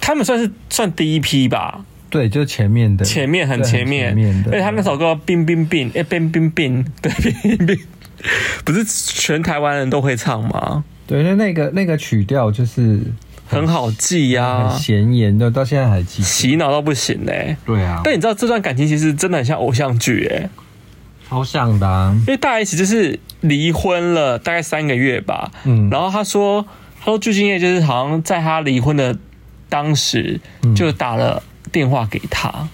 他们算是算第一批吧。对，就前面的，前面很前面，前面的。而且他那首歌《冰冰冰》哎，冰冰冰，对，冰冰冰，不是全台湾人都会唱吗？对，那那个那个曲调就是很，很好记呀，啊，很显眼的，到现在还记，洗脑到不行嘞，欸。对啊，但你知道这段感情其实真的很像偶像剧哎，超像的，啊。因为大 S 就是离婚了大概三个月吧，嗯，然后他说他说具俊曄就是好像在他离婚的当时就打了电话给他。嗯，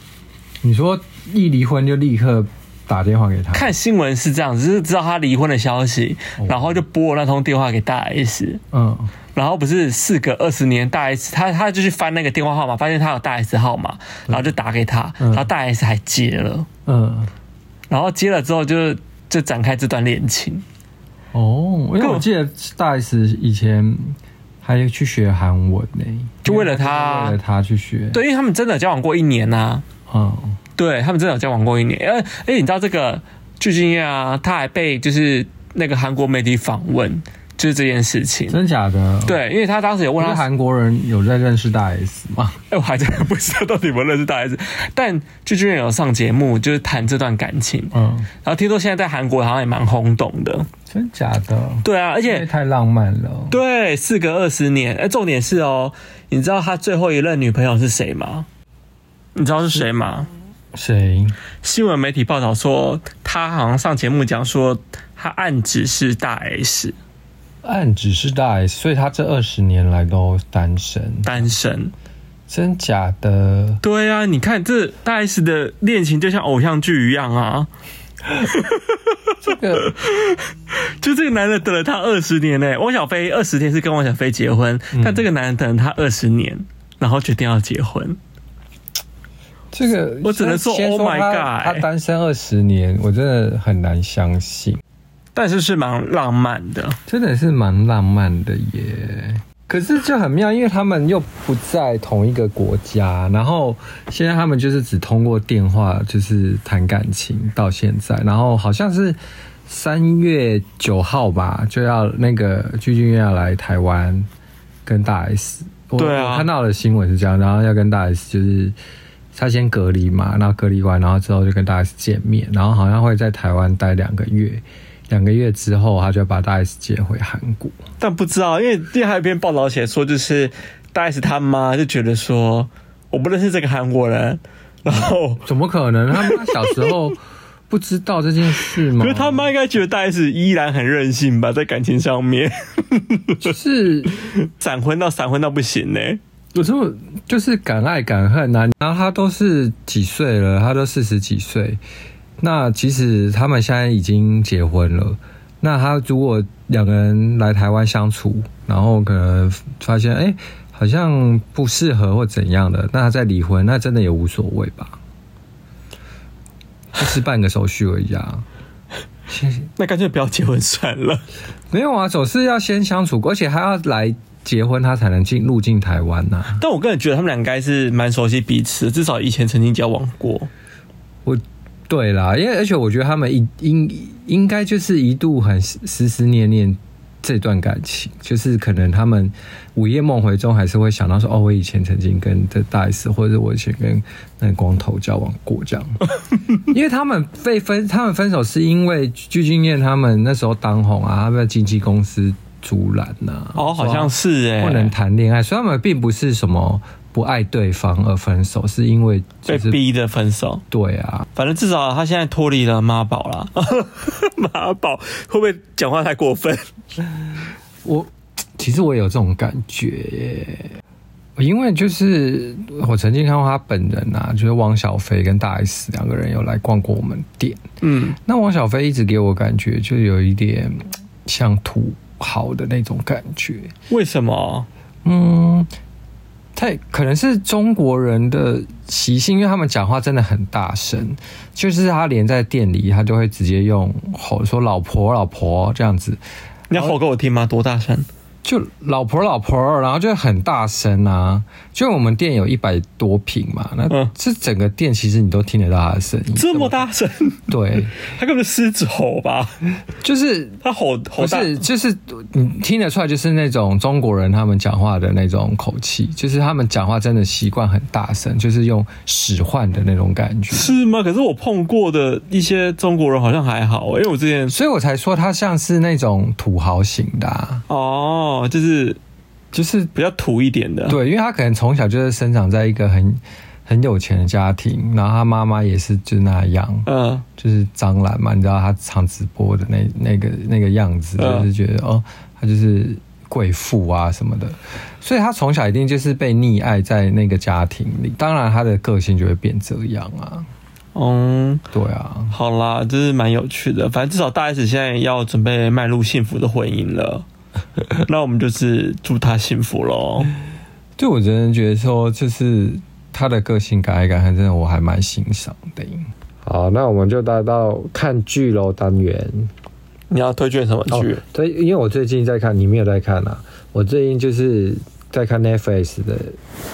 你说一离婚就立刻？打电话给他，看新闻是这样只，就是知道他离婚的消息，然后就拨那通电话给大 S。嗯，然后不是事隔二十年，大 S 他他就去翻那个电话号码，发现他有大 S 号码，然后就打给他，然后大 S 还接了。嗯，然后接了之后就就展开这段恋情。哦，因为我记得大 S 以前还去学韩文呢，就为了他，为了他去学。对，因为他们真的交往过一年呐。嗯。对，他们真的有交往过一年，哎哎，你知道这个具俊晔啊，他还被就是那个韩国媒体访问，就是这件事情，真假的？对，因为他当时有问他韩国人有在认识大 S 吗？[LAUGHS] 哎，我还真的不知道到底有没有认识大 S，但具俊曄有上节目，就是谈这段感情，嗯，然后听说现在在韩国好像也蛮轰动的，真假的？对啊，而且太浪漫了，对，事隔二十年，哎，重点是哦，你知道他最后一任女朋友是谁吗？你知道是谁吗？谁？新闻媒体报道说，他好像上节目讲说，他暗指是大 S，暗指是大 S，所以他这二十年来都单身，单身，真假的？对啊，你看这大 S 的恋情就像偶像剧一样啊，这个 [LAUGHS] 就这个男的等了他二十年呢、欸，汪小菲二十天是跟汪小菲结婚，嗯、但这个男人等了他二十年，然后决定要结婚。这个我只能说，Oh my God！他单身二十年，我真的很难相信。但是是蛮浪漫的，真的是蛮浪漫的耶。可是就很妙，因为他们又不在同一个国家，然后现在他们就是只通过电话就是谈感情到现在，然后好像是三月九号吧，就要那个具俊曄要来台湾跟大 S。对啊，我看到的新闻是这样，然后要跟大 S 就是。他先隔离嘛，然后隔离完，然后之后就跟大 S 见面，然后好像会在台湾待两个月，两个月之后他就把大 S 接回韩国。但不知道，因为因为还有一篇报道写说，就是大 S 他妈就觉得说，我不认识这个韩国人，然后怎么可能？他妈小时候不知道这件事吗？可是他妈应该觉得大 S 依然很任性吧，在感情上面，就是闪婚到闪婚到不行呢。有时候就是敢爱敢恨呐，然后他都是几岁了？他都四十几岁。那其实他们现在已经结婚了。那他如果两个人来台湾相处，然后可能发现哎，好像不适合或怎样的，那他再离婚，那真的也无所谓吧？就是办个手续而已啊。[LAUGHS] 那干脆不要结婚算了。没有啊，总是要先相处，而且还要来。结婚他才能进入境台湾呐、啊，但我个人觉得他们俩应该是蛮熟悉彼此，至少以前曾经交往过。我，对啦，因为而且我觉得他们一应应该就是一度很思思念念这段感情，就是可能他们午夜梦回中还是会想到说，哦，我以前曾经跟这大 S，或者我以前跟那光头交往过这样。[LAUGHS] 因为他们被分，他们分手是因为具俊曄他们那时候当红啊，他们的经纪公司。阻拦呐？哦，好像是哎，不能谈恋爱，所以他们并不是什么不爱对方而分手，是因为被逼的分手。对啊，反正至少他现在脱离了妈宝了。[LAUGHS] 妈宝会不会讲话太过分？我其实我也有这种感觉，因为就是我曾经看过他本人啊，就是汪小菲跟大 S 两个人有来逛过我们店。嗯，那汪小菲一直给我感觉就有一点像土。豪的那种感觉。为什么？嗯，太可能是中国人的习性，因为他们讲话真的很大声，就是他连在店里，他就会直接用吼说“老婆，老婆”这样子。你要吼给我听吗？多大声？就老婆老婆，然后就很大声啊！就我们店有一百多平嘛，那这整个店其实你都听得到他的声音，这么大声？对，他根本狮子吼吧？就是他吼吼大，不是就是你听得出来，就是那种中国人他们讲话的那种口气，就是他们讲话真的习惯很大声，就是用使唤的那种感觉，是吗？可是我碰过的一些中国人好像还好，因为我之前，所以我才说他像是那种土豪型的啊。哦。哦，就是就是比较土一点的，对，因为他可能从小就是生长在一个很很有钱的家庭，然后他妈妈也是就那样，嗯，就是张兰嘛，你知道他常直播的那那个那个样子，就是觉得哦，他就是贵妇啊什么的，所以他从小一定就是被溺爱在那个家庭里，当然他的个性就会变这样啊，嗯，对啊，好啦，就是蛮有趣的，反正至少大 S 现在要准备迈入幸福的婚姻了。[LAUGHS] 那我们就是祝他幸福喽。对我真的觉得说，就是他的个性改一改，真的我还蛮欣赏的。好，那我们就来到看剧喽单元。你要推荐什么剧？哦？对，因为我最近在看，你没有在看啊？我最近就是在看 Netflix 的《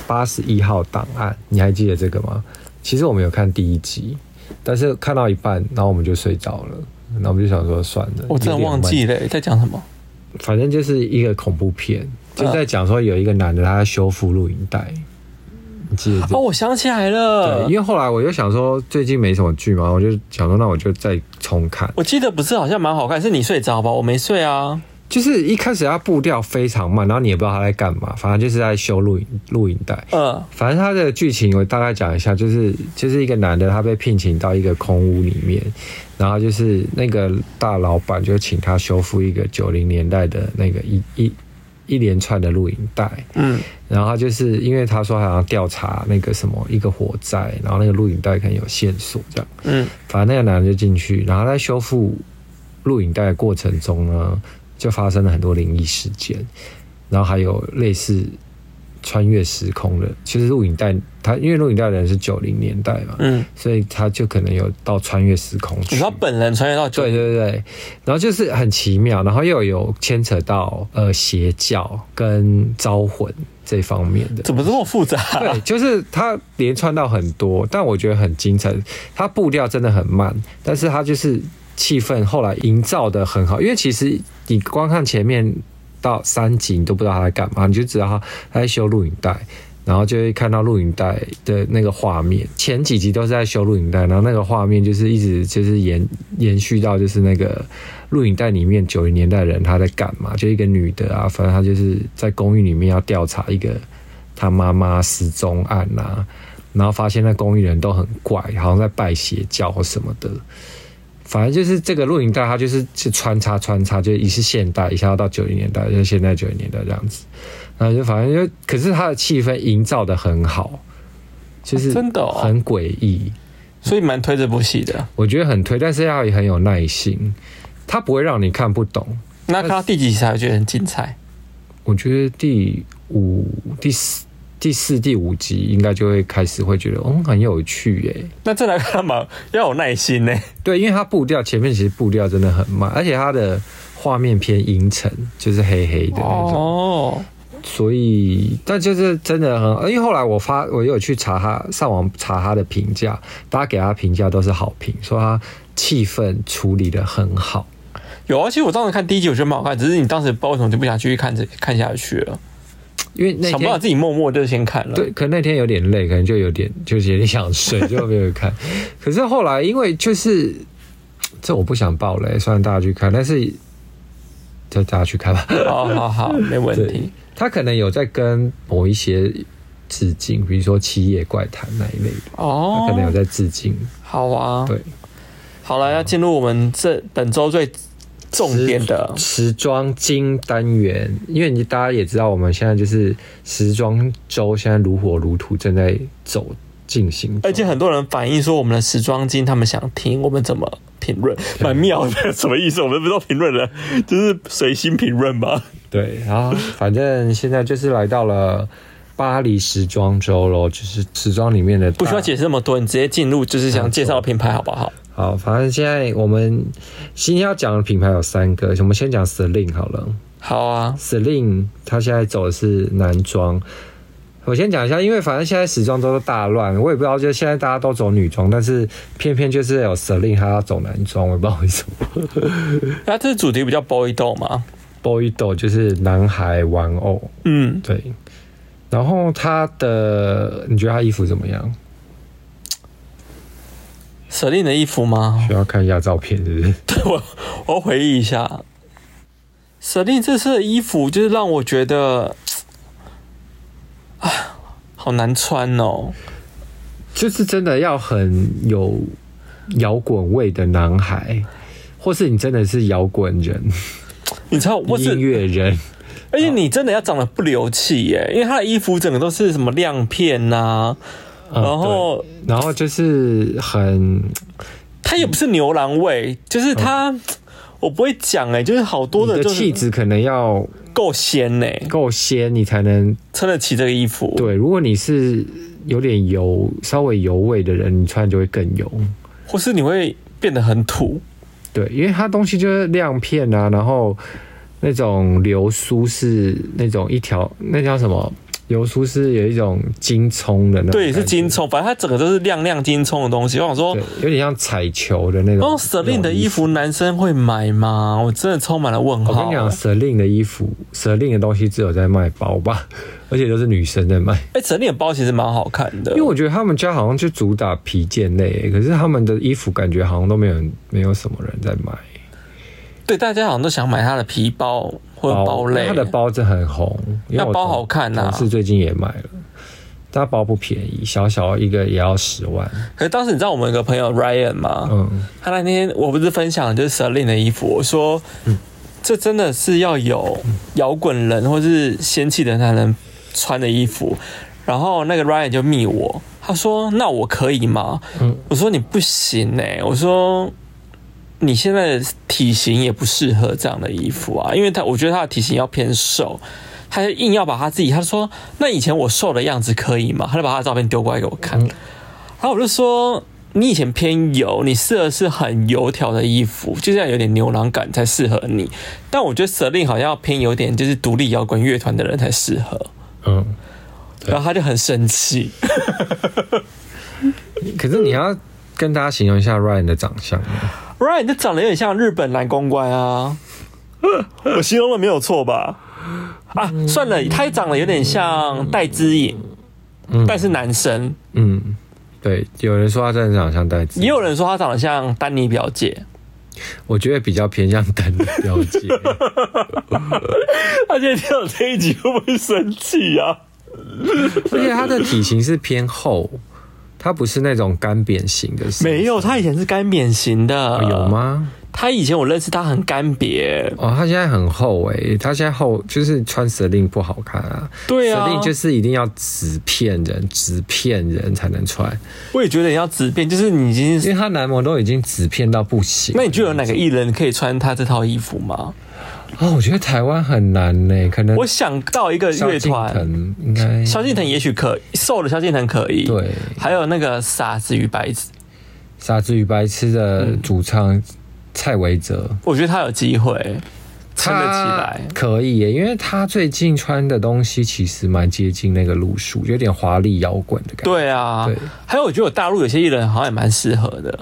八十一号档案》，你还记得这个吗？其实我们有看第一集，但是看到一半，然后我们就睡着了。那我们就想说算了，我真的忘记了在讲什么。反正就是一个恐怖片，就在讲说有一个男的他在修复录影带，你记得？哦，我想起来了。对，因为后来我又想说最近没什么剧嘛，我就想说那我就再重看。我记得不是好像蛮好看，是你睡着吧？我没睡啊。就是一开始他步调非常慢，然后你也不知道他在干嘛，反正就是在修录影录影带。嗯，反正他的剧情我大概讲一下，就是就是一个男的他被聘请到一个空屋里面，然后就是那个大老板就请他修复一个九零年代的那个一一一连串的录影带。嗯，然后他就是因为他说他要调查那个什么一个火灾，然后那个录影带可能有线索这样。嗯，反正那个男的就进去，然后在修复录影带的过程中呢。就发生了很多灵异事件，然后还有类似穿越时空的。其实录影带，它因为录影带的人是九零年代嘛，嗯，所以他就可能有到穿越时空去。他本人穿越到对对对，然后就是很奇妙，然后又有牵扯到呃邪教跟招魂这方面的。怎么这么复杂？对，就是他连串到很多，但我觉得很精彩。他步调真的很慢，但是他就是。气氛后来营造得很好，因为其实你光看前面到三集，你都不知道他在干嘛，你就知道他他在修录影带，然后就会看到录影带的那个画面。前几集都是在修录影带，然后那个画面就是一直就是延延续到就是那个录影带里面九零年代人他在干嘛？就一个女的啊，反正她就是在公寓里面要调查一个她妈妈失踪案啊，然后发现那公寓人都很怪，好像在拜邪教或什么的。反正就是这个录影带，它就是是穿插穿插，就一是现代，一下要到九零年代，就是现在九零年代这样子。然后就反正就，可是它的气氛营造的很好，就是真的很诡异，所以蛮推这部戏的。我觉得很推，但是要也很有耐心，它不会让你看不懂。那看到第几集才会觉得很精彩？我觉得第五、第四。第四、第五集应该就会开始会觉得，嗯，很有趣耶。那再来干嘛？要有耐心呢？对，因为它步调前面其实步调真的很慢，而且它的画面偏阴沉，就是黑黑的那种。哦。所以，但就是真的很，因为后来我发，我有去查他上网查他的评价，大家给他评价都是好评，说他气氛处理的很好。有啊，其实我当时看第一集我觉得蛮好看，只是你当时不知道为什么就不想继续看这看下去了。因为那天想办法自己默默就先看了，对，可能那天有点累，可能就有点 [LAUGHS] 就是有点想睡，就没有看。[LAUGHS] 可是后来因为就是这我不想爆雷，虽然大家去看，但是就大家去看吧。好好好，没问题。他可能有在跟某一些致敬，比如说《七夜怪谈》那一类的哦，他可能有在致敬。好啊，对，好了，要进入我们这本周最。重点的时装金单元，因为你大家也知道，我们现在就是时装周，现在如火如荼正在走进行。而且很多人反映说，我们的时装金他们想听我们怎么评论，蛮妙的。什么意思？我们不知道评论了，就是随心评论吧。对，然后反正现在就是来到了巴黎时装周咯，就是时装里面的。不需要解释那么多，你直接进入，就是想介绍品牌好不好？好，反正现在我们今天要讲的品牌有三个，我们先讲 Celine 好了。好啊，Celine 他现在走的是男装。我先讲一下，因为反正现在时装都是大乱，我也不知道，就现在大家都走女装，但是偏偏就是有 Celine 他要走男装，我也不知道为什么。[LAUGHS] 那这主题比较 boy doll 吗？boy doll 就是男孩玩偶。嗯，对。然后他的，你觉得他衣服怎么样？Celine 的衣服吗？需要看一下照片，是不是？[LAUGHS] 对，我我回忆一下。Celine 这次的衣服就是让我觉得，啊，好难穿哦。就是真的要很有摇滚味的男孩，或是你真的是摇滚人，[LAUGHS] 你知道我是音乐人，而且你真的要长得不流气耶，因为他的衣服整个都是什么亮片呐、啊。然后、嗯，然后就是很，它也不是牛郎味，就是它，嗯、我不会讲哎，就是好多的，气质可能要够鲜呢，够鲜，你才能撑得起这个衣服。对，如果你是有点油、稍微油味的人，你穿就会更油，或是你会变得很土。对，因为它东西就是亮片啊，然后那种流苏是那种一条，那叫什么？流苏是有一种金葱的那种，对，是金葱，反正它整个都是亮亮金葱的东西。我想说，有点像彩球的那种。哦，Celine 的衣服男生会买吗？我真的充满了问号。我跟你讲，Celine 的衣服，Celine 的东西只有在卖包吧，[LAUGHS] 而且都是女生在卖。哎，Celine 的包其实蛮好看的，因为我觉得他们家好像就主打皮件类，可是他们的衣服感觉好像都没有没有什么人在买。对，大家好像都想买他的皮包或者包类，他的包真很红，那包好看呐、啊。同事最近也买了，他包不便宜，小小一个也要十万。可是当时你知道我们有个朋友 Ryan 吗？嗯，他那天我不是分享就是 Celine 的衣服，我说，嗯，这真的是要有摇滚人或是仙气的人才能穿的衣服。然后那个 Ryan 就密我，他说：“那我可以吗？”嗯，我说：“你不行哎、欸。”我说。你现在的体型也不适合这样的衣服啊，因为他我觉得他的体型要偏瘦，他就硬要把他自己，他说那以前我瘦的样子可以吗？他就把他的照片丢过来给我看，然后我就说你以前偏油，你适合是很油条的衣服，就这样有点牛郎感才适合你。但我觉得 Celine 好像要偏有点就是独立摇滚乐团的人才适合，嗯，然后他就很生气。[LAUGHS] [LAUGHS] 可是你要跟大家形容一下 Ryan 的长相。Ryan，这长得有点像日本男公关啊，[LAUGHS] 我形容的没有错吧？啊，算了，他也长得有点像戴之颖，嗯，但是男生，嗯，对，有人说他真的长得像戴资颖，也有人说他长得像丹尼表姐，我觉得比较偏向丹尼表姐。[LAUGHS] 他今天听到这一集会不会生气啊？而且他的体型是偏厚。他不是那种干扁型的，没有，他以前是干扁型的。哦，有吗？他以前我认识他很干瘪哦，他现在很厚哎，他现在厚就是穿 Celine 不好看啊，对啊，Celine 就是一定要纸片人，纸片人才能穿。我也觉得要纸片，就是你已经因为他男模都已经纸片到不行，那你觉得有哪个艺人可以穿他这套衣服吗？哦，我觉得台湾很难呢，可能我想到一个乐团，应该萧敬腾也许可以，瘦的萧敬腾可以，对，还有那个傻子与白痴，傻子与白痴的主唱蔡维泽，我觉得他有机会撑得起来，可以耶，因为他最近穿的东西其实蛮接近那个路数，有点华丽摇滚的感觉。对啊，对，还有我觉得我大陆有些艺人好像也蛮适合的，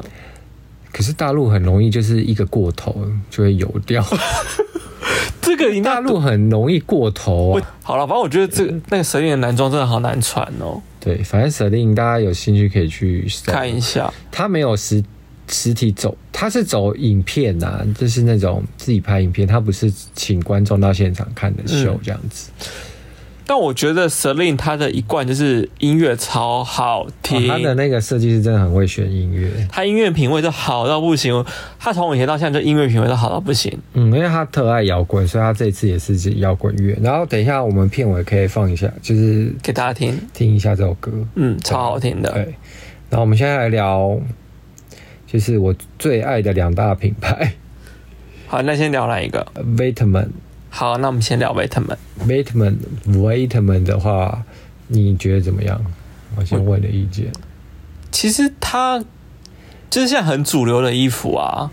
可是大陆很容易就是一个过头就会油掉。[LAUGHS] 这个大陆很容易过头啊。好了，反正我觉得这个那个 Celine 的男装真的好难穿哦。对，反正 Celine 大家有兴趣可以去看一下。他没有实实体走，他是走影片呐、啊，就是那种自己拍影片，他不是请观众到现场看的秀这样子。但我觉得 Celine 他的一贯就是音乐超好听，他的那个设计师真的很会选音乐，他音乐品味都好到不行。他从以前到现在，就音乐品味都好到不行。嗯，因为他特爱摇滚，所以他这次也是摇滚乐。然后等一下我们片尾可以放一下，就是给大家听听一下这首歌。嗯，超好听的。对，然后我们现在来聊，就是我最爱的两大品牌。好，那先聊哪一个？Vetements。好，那我们先聊维特曼。维特曼，维特曼的话，你觉得怎么样？我先问你的意见。其实它就是现在很主流的衣服啊，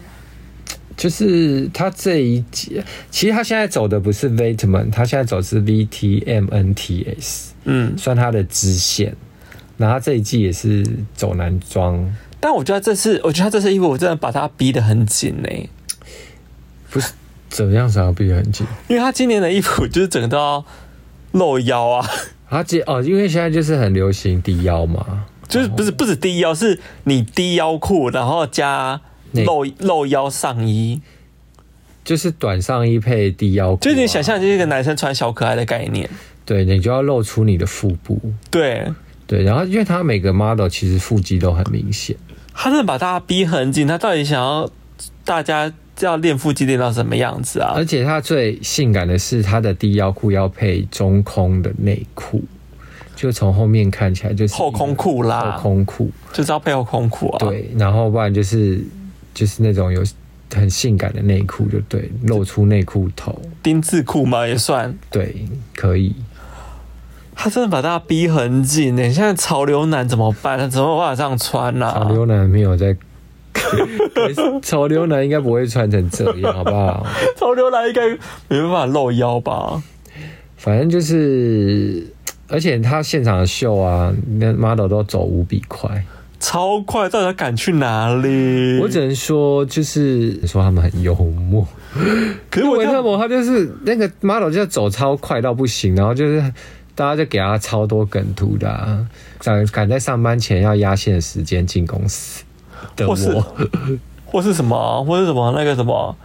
就是它这一季，其实它现在走的不是维特曼，它现在走的是 V T M N T S，嗯，算它的支线。然后它这一季也是走男装，但我觉得这次，我觉得他这次衣服我真的把它逼得很紧呢、欸。怎么样才要逼很紧？因为他今年的衣服就是整个都要露腰啊！他今哦，因为现在就是很流行低腰嘛，就是不是不止低腰，是你低腰裤，然后加露露腰上衣，就是短上衣配低腰裤，啊，就是你想象就是一个男生穿小可爱的概念。对，你就要露出你的腹部。对对，然后因为他每个 model 其实腹肌都很明显，他真的把大家逼很紧，他到底想要大家。要练腹肌练到什么样子啊？而且它最性感的是它的低腰裤要配中空的内裤，就从后面看起来就是后空裤啦，后空裤就是要配后空裤啊。对，然后不然就是就是那种有很性感的内裤，就对，露出内裤头，丁字裤嘛也算，对，可以。他真的把大家逼很紧呢。现在潮流男怎么办？他怎么办法这样穿呢？啊？潮流男没有在。[LAUGHS] 潮流男应该不会穿成这样，好不好？[LAUGHS] 潮流男应该没办法露腰吧？反正就是，而且他现场的秀啊，那 model 都走无比快，超快，到底赶去哪里？我只能说，就是说他们很幽默。可是维特摩他就是那个 model 就走超快到不行，然后就是大家就给他超多梗图的，啊，赶赶在上班前要压线的时间进公司。或是 [LAUGHS] 或是什么，或是什么那个什么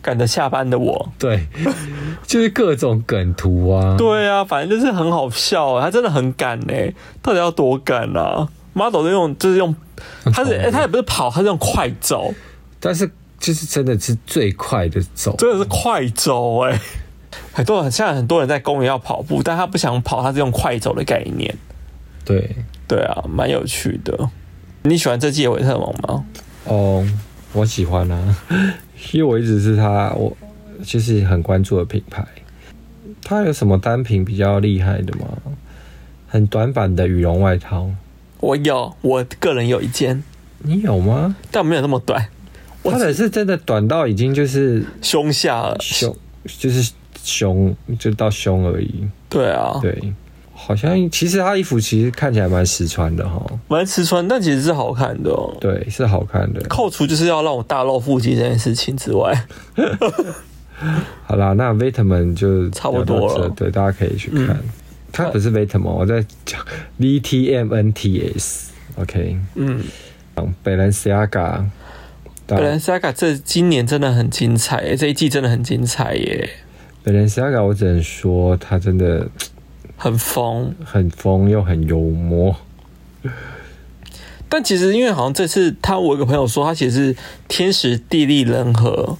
赶着下班的我，对，[LAUGHS] 就是各种梗图啊，对啊，反正就是很好笑，他真的很赶呢，到底要多赶啊？model 用就是用，他是哎，他也不是跑，他是用快走，但是就是真的是最快的走，真的是快走哎，很多人现在很多人在公园要跑步，但他不想跑，他是用快走的概念，对。对啊，蛮有趣的。你喜欢这季的维特蒙吗？哦，我喜欢啊，[LAUGHS] 因为我一直是他，我其实很关注的品牌。他有什么单品比较厉害的吗？很短版的羽绒外套，我有，我个人有一件。你有吗？但没有那么短，或者是真的短到已经就是胸下胸，就是胸就到胸而已。对啊，对。好像其实他衣服其实看起来蛮实穿的哈，蛮实穿，但其实是好看的哦。对，是好看的。扣除就是要让我大露腹肌这件事情之外，好啦，那 Vetements 就差不多了。对，大家可以去看。它不是 Vetements，我在讲 V T M N T S。OK，嗯，Balenciaga，Balenciaga 这今年真的很精彩，这一季真的很精彩耶。Balenciaga 我只能说，他真的。很疯，很疯又很幽默。但其实，因为好像这次他，我有个朋友说，他其实是天时地利人和，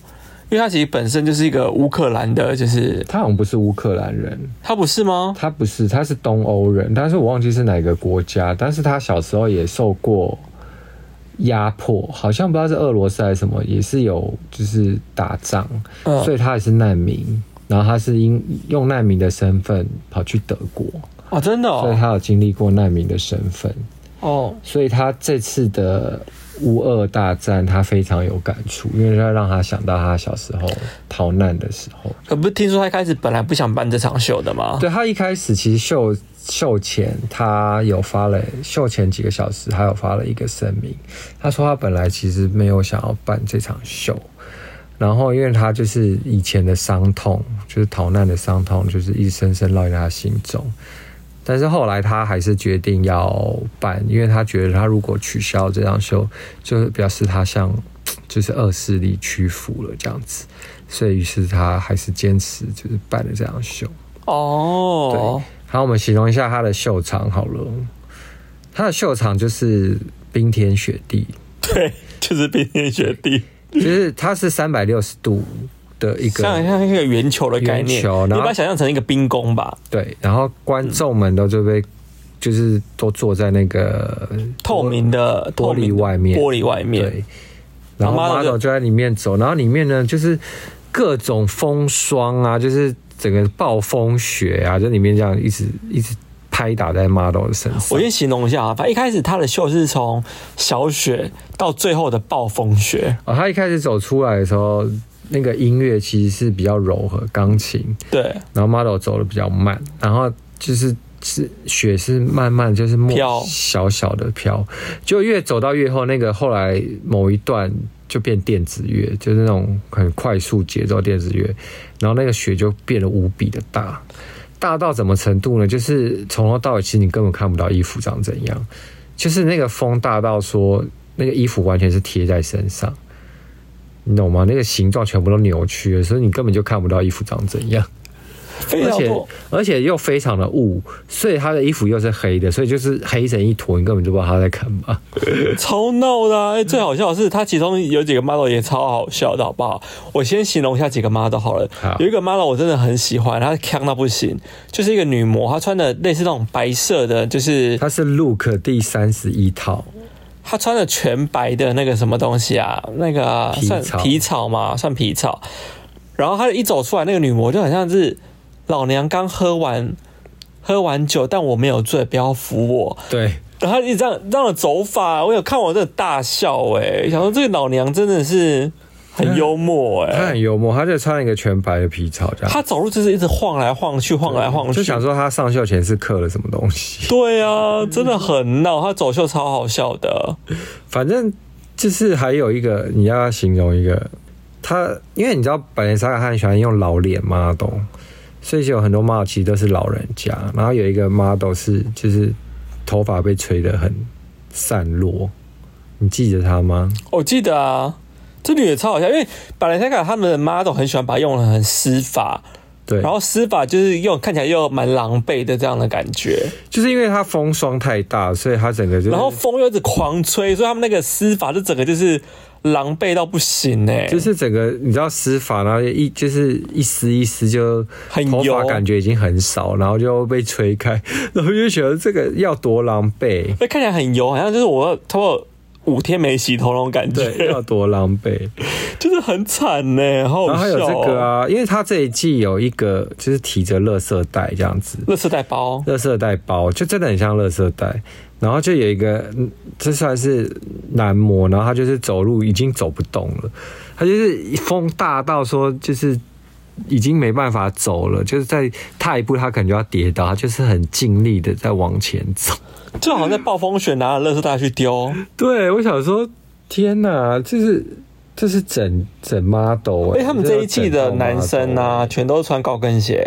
因为他其实本身就是一个乌克兰的，就是他好像不是乌克兰人，他不是吗？他不是，他是东欧人，但是我忘记是哪个国家。但是他小时候也受过压迫，好像不知道是俄罗斯还是什么，也是有就是打仗，嗯、所以他也是难民。然后他是因用难民的身份跑去德国啊，真的，哦，所以他有经历过难民的身份哦，所以他这次的乌俄大战他非常有感触，因为他让他想到他小时候逃难的时候。可不是听说他一开始本来不想办这场秀的吗？对，他一开始其实秀秀前他有发了秀前几个小时，他有发了一个声明，他说他本来其实没有想要办这场秀。然后，因为他就是以前的伤痛，就是逃难的伤痛，就是一直深深烙在他心中。但是后来他还是决定要办，因为他觉得他如果取消这场秀，就表示他向就是恶势力屈服了这样子。所以于是他还是坚持就是办了这场秀。哦，对，好，我们形容一下他的秀场好了。他的秀场就是冰天雪地，对，就是冰天雪地，就是它是三百六十度的一个，像像一个圆球的概念，球，你把它想象成一个冰宫吧。对，然后观众们都就被，就是都坐在那个透明的玻璃外面，玻璃外面，对，然后 model 就在里面走，然后里面呢就是各种风霜啊，就是整个暴风雪啊，在里面这样一直一直。拍打在 model 的身上。我先形容一下啊，反正一开始他的秀是从小雪到最后的暴风雪。哦，他一开始走出来的时候，那个音乐其实是比较柔和，钢琴。对。然后 model 走的比较慢，然后就是是雪是慢慢就是飘，小小的飘，就越走到越后，那个后来某一段就变电子乐，就是那种很快速节奏电子乐，然后那个雪就变得无比的大。大到什么程度呢？就是从头到尾，其实你根本看不到衣服长怎样。就是那个风大到说，那个衣服完全是贴在身上，你懂吗？那个形状全部都扭曲了，所以你根本就看不到衣服长怎样。而且而且又非常的雾，所以他的衣服又是黑的，所以就是黑成一坨，你根本就不知道他在干嘛。[LAUGHS] [LAUGHS] 超闹的、啊！哎，最好笑的是，他其中有几个 model 也超好笑的，好不好？我先形容一下几个 model 好了。好，有一个 model 我真的很喜欢，他强到不行，就是一个女模，她穿的类似那种白色的，就是她是 Look 第三十一套，她穿的全白的那个什么东西啊？那个算皮草嘛？算皮草。然后她一走出来，那个女模就很像是。老娘刚喝完喝完酒，但我没有醉，不要扶我。对，然后一这样这样的走法，我有看我这大笑哎，想说这个老娘真的是很幽默哎，她很幽默，她就穿一个全白的皮草这样，她走路就是一直晃来晃去，晃来晃去，就想说她上秀前是刻了什么东西。对啊，真的很闹，她走秀超好笑的。反正就是还有一个你要形容一个她，因为你知道百莲纱卡很喜欢用老脸嘛，懂？所以有很多 model 其实都是老人家，然后有一个 model 是就是头发被吹得很散落，你记得他吗？我记得啊，这女的超好笑，因为本来泰卡他们的 model 很喜欢把它用的很湿发，对，然后湿发就是用看起来又蛮狼狈的这样的感觉，就是因为它风霜太大，所以它整个就，然后风又一直狂吹，所以他们那个湿发就整个就是。狼狈到不行哎、欸，就是整个你知道湿发，然后一就是一丝一丝就很油，头发感觉已经很少，然后就被吹开，[LAUGHS] 然后就觉得这个要多狼狈，那看起来很油，好像就是我差不多五天没洗头那种感觉，对，要多狼狈，[LAUGHS] 就是很惨呢、欸。然后还有这个啊，因为他这一季有一个就是提着垃圾袋这样子，垃圾袋包，垃圾袋包就真的很像垃圾袋。然后就有一个，这算是男模，然后他就是走路已经走不动了，他就是风大到说就是已经没办法走了，就是在踏一步他可能就要跌倒，他就是很尽力的在往前走，就好像在暴风雪拿了垃圾袋去丢。对，我想说，天哪，就是这是整整 model 哎、欸，他们这一季的男生啊，全都穿高跟鞋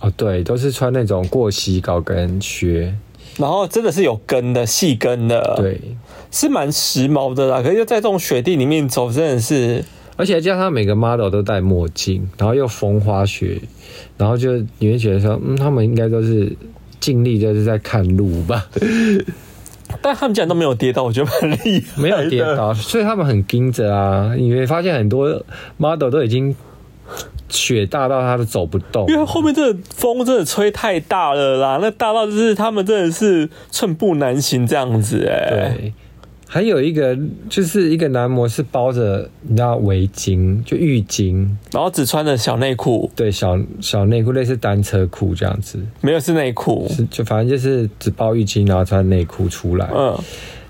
哦，对，都是穿那种过膝高跟靴。然后真的是有跟的细跟的，对，是蛮时髦的啦。可是就在这种雪地里面走，真的是，而且加上每个 model 都戴墨镜，然后又风花雪，然后就你会觉得说，嗯，他们应该都是尽力就是在看路吧。[LAUGHS] 但他们竟然都没有跌倒，我觉得蛮厉害，没有跌倒，所以他们很盯着啊。你会发现很多 model 都已经。雪大到他都走不动，因为后面这个风真的吹太大了啦，那大到就是他们真的是寸步难行这样子哎。对，还有一个就是一个男模是包着你知道围巾，就浴巾，然后只穿着小内裤，对，小小内裤类似单车裤这样子，没有是内裤，是就反正就是只包浴巾，然后穿内裤出来，嗯，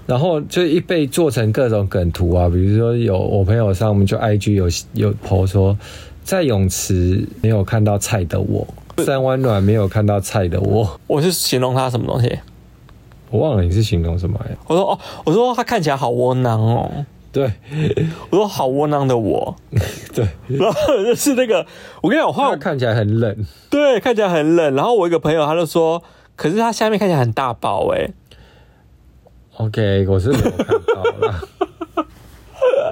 然后就一被做成各种梗图啊，比如说有我朋友上我们就 IG 有有 po 说。在泳池没有看到菜的我，三温暖没有看到菜的我。我是形容他什么东西？我忘了你是形容什么呀？我说哦，我说他看起来好窝囊哦。对，我说好窝囊的我。[LAUGHS] 对，然后就是那个，我跟你讲，我画看起来很冷。对，看起来很冷。然后我一个朋友他就说，可是他下面看起来很大包哎。OK，我是没有看到了。[LAUGHS]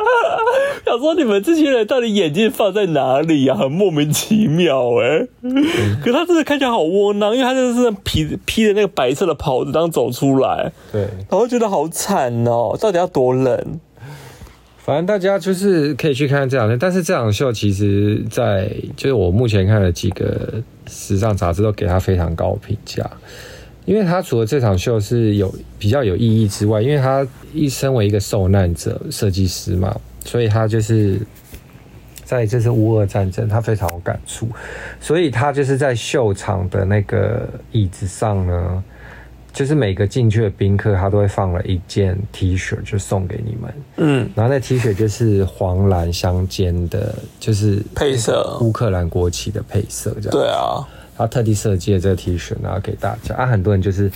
[LAUGHS] 想说你们这些人到底眼睛放在哪里呀、啊？很莫名其妙哎、可他真的看起来好窝囊，因为他真的是披披着那个白色的袍子当走出来。对，然后觉得好惨哦，到底要多冷？反正大家就是可以去看这场秀，但是这场秀其实，在就是我目前看的几个时尚杂志都给他非常高评价。因为他除了这场秀是有比较有意义之外，因为他一身为一个受难者设计师嘛，所以他就是在这次乌俄战争，他非常有感触，所以他就是在秀场的那个椅子上呢，就是每个进去的宾客，他都会放了一件 T 恤，就送给你们，嗯，然后那 T 恤就是黄蓝相间的，就是配色，乌克兰国旗的配色，这样，对啊。他特地设计了这个 T 恤，然后给大家啊，很多人就是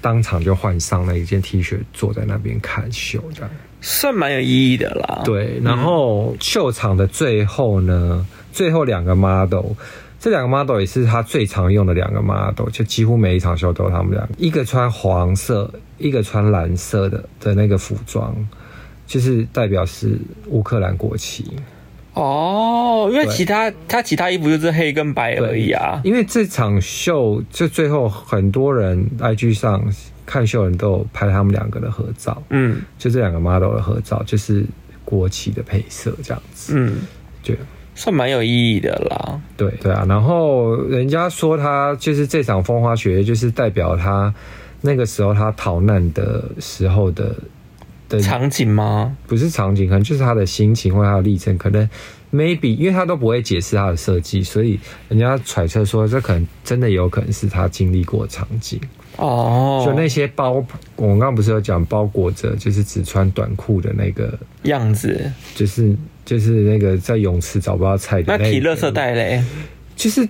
当场就换上了一件 T 恤，坐在那边看秀，这样算蛮有意义的啦。对，然后秀场的最后呢，最后两个 model，这两个 model 也是他最常用的两个 model，就几乎每一场秀都有他们两个，一个穿黄色，一个穿蓝色的的那个服装，就是代表是乌克兰国旗。哦，因为其他他其他衣服就是黑跟白而已啊。因为这场秀就最后很多人 IG 上看秀人都有拍他们两个的合照，嗯，就这两个 model 的合照就是国旗的配色这样子，嗯，就算蛮有意义的啦。对对啊，然后人家说他就是这场风花雪月就是代表他那个时候他逃难的时候的。的场景吗？不是场景，可能就是他的心情或他的历程。可能 maybe 因为他都不会解释他的设计，所以人家揣测说，这可能真的有可能是他经历过的场景哦。就那些包，我刚刚不是有讲包裹着，就是只穿短裤的那个样子，就是就是那个在泳池找不到菜的那，那提垃圾袋嘞，就是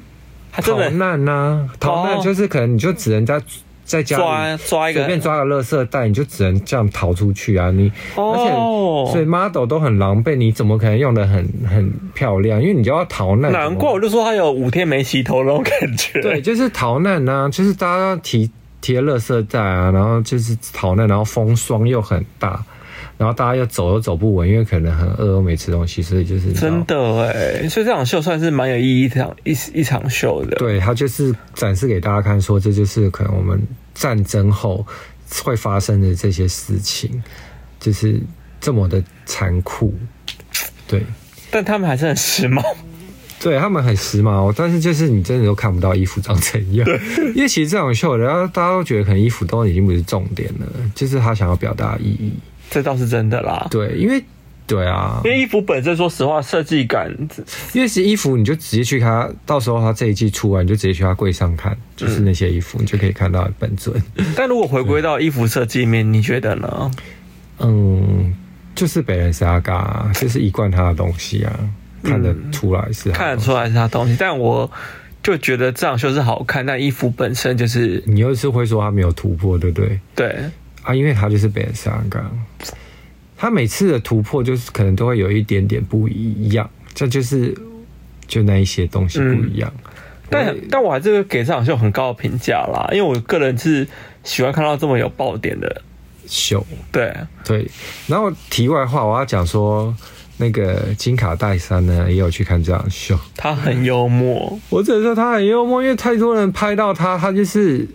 逃难呐、啊，逃难就是可能你就只能在。在家抓抓一个，随便抓个垃圾袋，你就只能这样逃出去啊！你，而且所以 model 都很狼狈，你怎么可能用的很很漂亮？因为你就要逃难。难怪我就说他有五天没洗头那种感觉。对，就是逃难呐，就是大家提提垃圾袋啊，然后就是逃难，然后风霜又很大。然后大家又走又走不稳，因为可能很饿，又没吃东西，所以就是真的哎，所以这场秀算是蛮有意义的一场一一场秀的。对，他就是展示给大家看，说这就是可能我们战争后会发生的这些事情，就是这么的残酷。对，但他们还是很时髦。对，他们很时髦，但是就是你真的都看不到衣服长怎样。对，因为其实这场秀，然后大家都觉得可能衣服都已经不是重点了，就是他想要表达的意义。这倒是真的啦，对，因为对啊，因为衣服本身，说实话，设计感，因为是衣服，你就直接去他，到时候他这一季出完，你就直接去他柜上看，就是那些衣服，你就可以看到本尊。但如果回归到衣服设计面，你觉得呢？嗯，就是 Balenciaga，就是一贯他的东西啊，看得出来是看得出来是他东西，但我就觉得这场秀是好看，但衣服本身就是你又是会说他没有突破，对不对？对。啊，因为他就是 Balenciaga，他每次的突破就是可能都会有一点点不一样，这就是就那一些东西不一样。嗯、但但我还是给这场秀很高的评价啦，因为我个人是喜欢看到这么有爆点的秀。对对，然后题外话，我要讲说那个金卡戴珊呢，也有去看这场秀，他很幽默。我只能说他很幽默，因为太多人拍到他，他就是。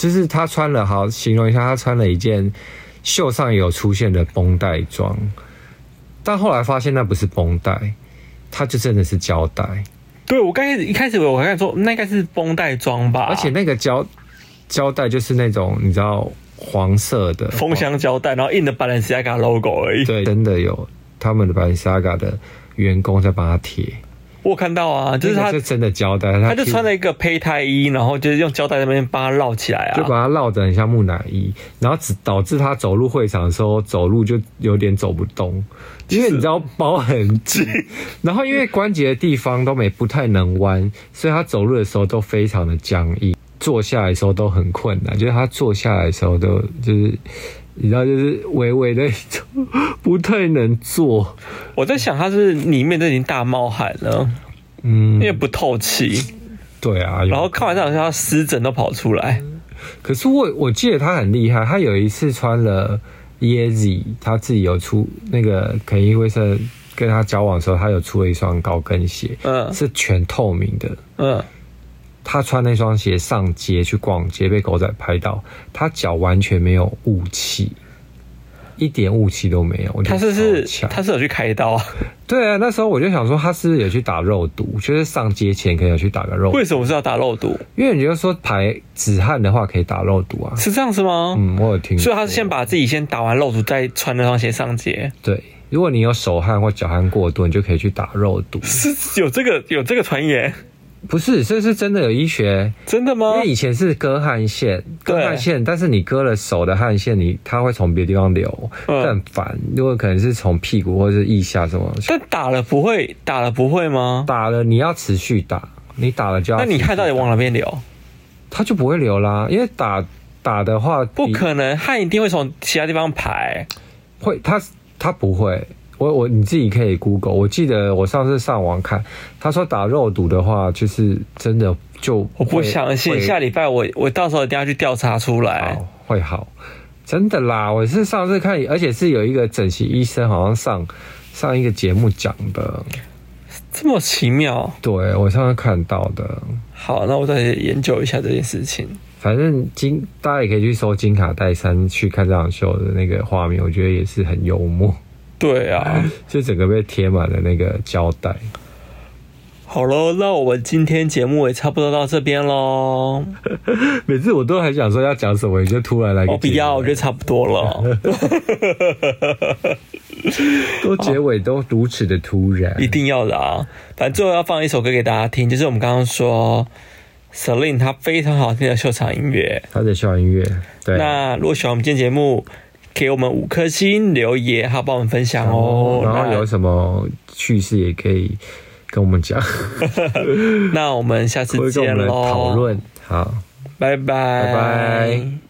就是他穿了，好形容一下，他穿了一件袖上有出现的绷带装，但后来发现那不是绷带，它就真的是胶带。对，我刚开始一开始我还说那应该是绷带装吧，而且那个胶胶带就是那种你知道黄色的封箱胶带，然后印的 Balenciaga logo 而已。对，真的有他们的 Balenciaga 的员工在帮他贴。我看到啊，就是他是真的胶带，他，就穿了一个胚胎衣，然后就是用胶带那边帮他绕起来啊，就把它绕得很像木乃伊，然后只导致他走入会场的时候走路就有点走不动，因为你知道包很紧，[LAUGHS] 然后因为关节的地方都没不太能弯，所以他走路的时候都非常的僵硬，坐下来的时候都很困难，就是他坐下来的时候都就是。你知道，就是微微的 [LAUGHS] 不太能做。我在想，他是里面都已经大冒汗了，嗯，因为不透气。对啊，然后看完这场秀，他湿疹都跑出来。可是我我记得他很厉害，他有一次穿了 Yeezy，他自己有出那个肯伊威瑟跟他交往的时候，他有出了一双高跟鞋，嗯，是全透明的，嗯，他穿那双鞋上街去逛街，被狗仔拍到，他脚完全没有雾气。一点雾气都没有，他是是他是有去开刀啊？对啊，那时候我就想说他是不是有去打肉毒，就是上街前可以有去打个肉毒。为什么是要打肉毒？因为你就说排止汗的话可以打肉毒啊，是这样子吗？嗯，我有听说。所以他是先把自己先打完肉毒，再穿那双鞋上街。对，如果你有手汗或脚汗过多，你就可以去打肉毒。是有这个有这个传言。不是，这是真的有医学，真的吗？因为以前是割汗腺，割汗腺，但是你割了手的汗腺，你它会从别的地方流，嗯、更烦。如果可能是从屁股或者是腋下什么，但打了不会，打了不会吗？打了你要持续打，你打了就要。那你汗到底往哪边流？它就不会流啦，因为打打的话，不可能，汗一定会从其他地方排。会，它它不会。我我你自己可以 Google，我记得我上次上网看，他说打肉毒的话，就是真的就我不相信，下礼拜我我到时候一定要去调查出来，好会好，真的啦！我是上次看，而且是有一个整形医生好像上上一个节目讲的，这么奇妙。对，我上次看到的。好，那我再研究一下这件事情。反正金大家也可以去搜金卡戴珊去看这场秀的那个画面，我觉得也是很幽默。对啊，[LAUGHS] 就整个被贴满了那个胶带。好喽，那我们今天节目也差不多到这边喽。[LAUGHS] 每次我都很想说要讲什么，你就突然来个。我不要，我觉得差不多了。[LAUGHS] 都结尾都如此的突然，一定要的啊！反正最后要放一首歌给大家听，就是我们刚刚说 Celine 她非常好听的秀场音乐，她的秀场音乐。对，那如果喜欢我们今天节目。给我们五颗星留言，还有帮我们分享哦。然后有什么趣事也可以跟我们讲。[LAUGHS] 那我们下次见喽。[LAUGHS] 讨论好，拜拜拜拜。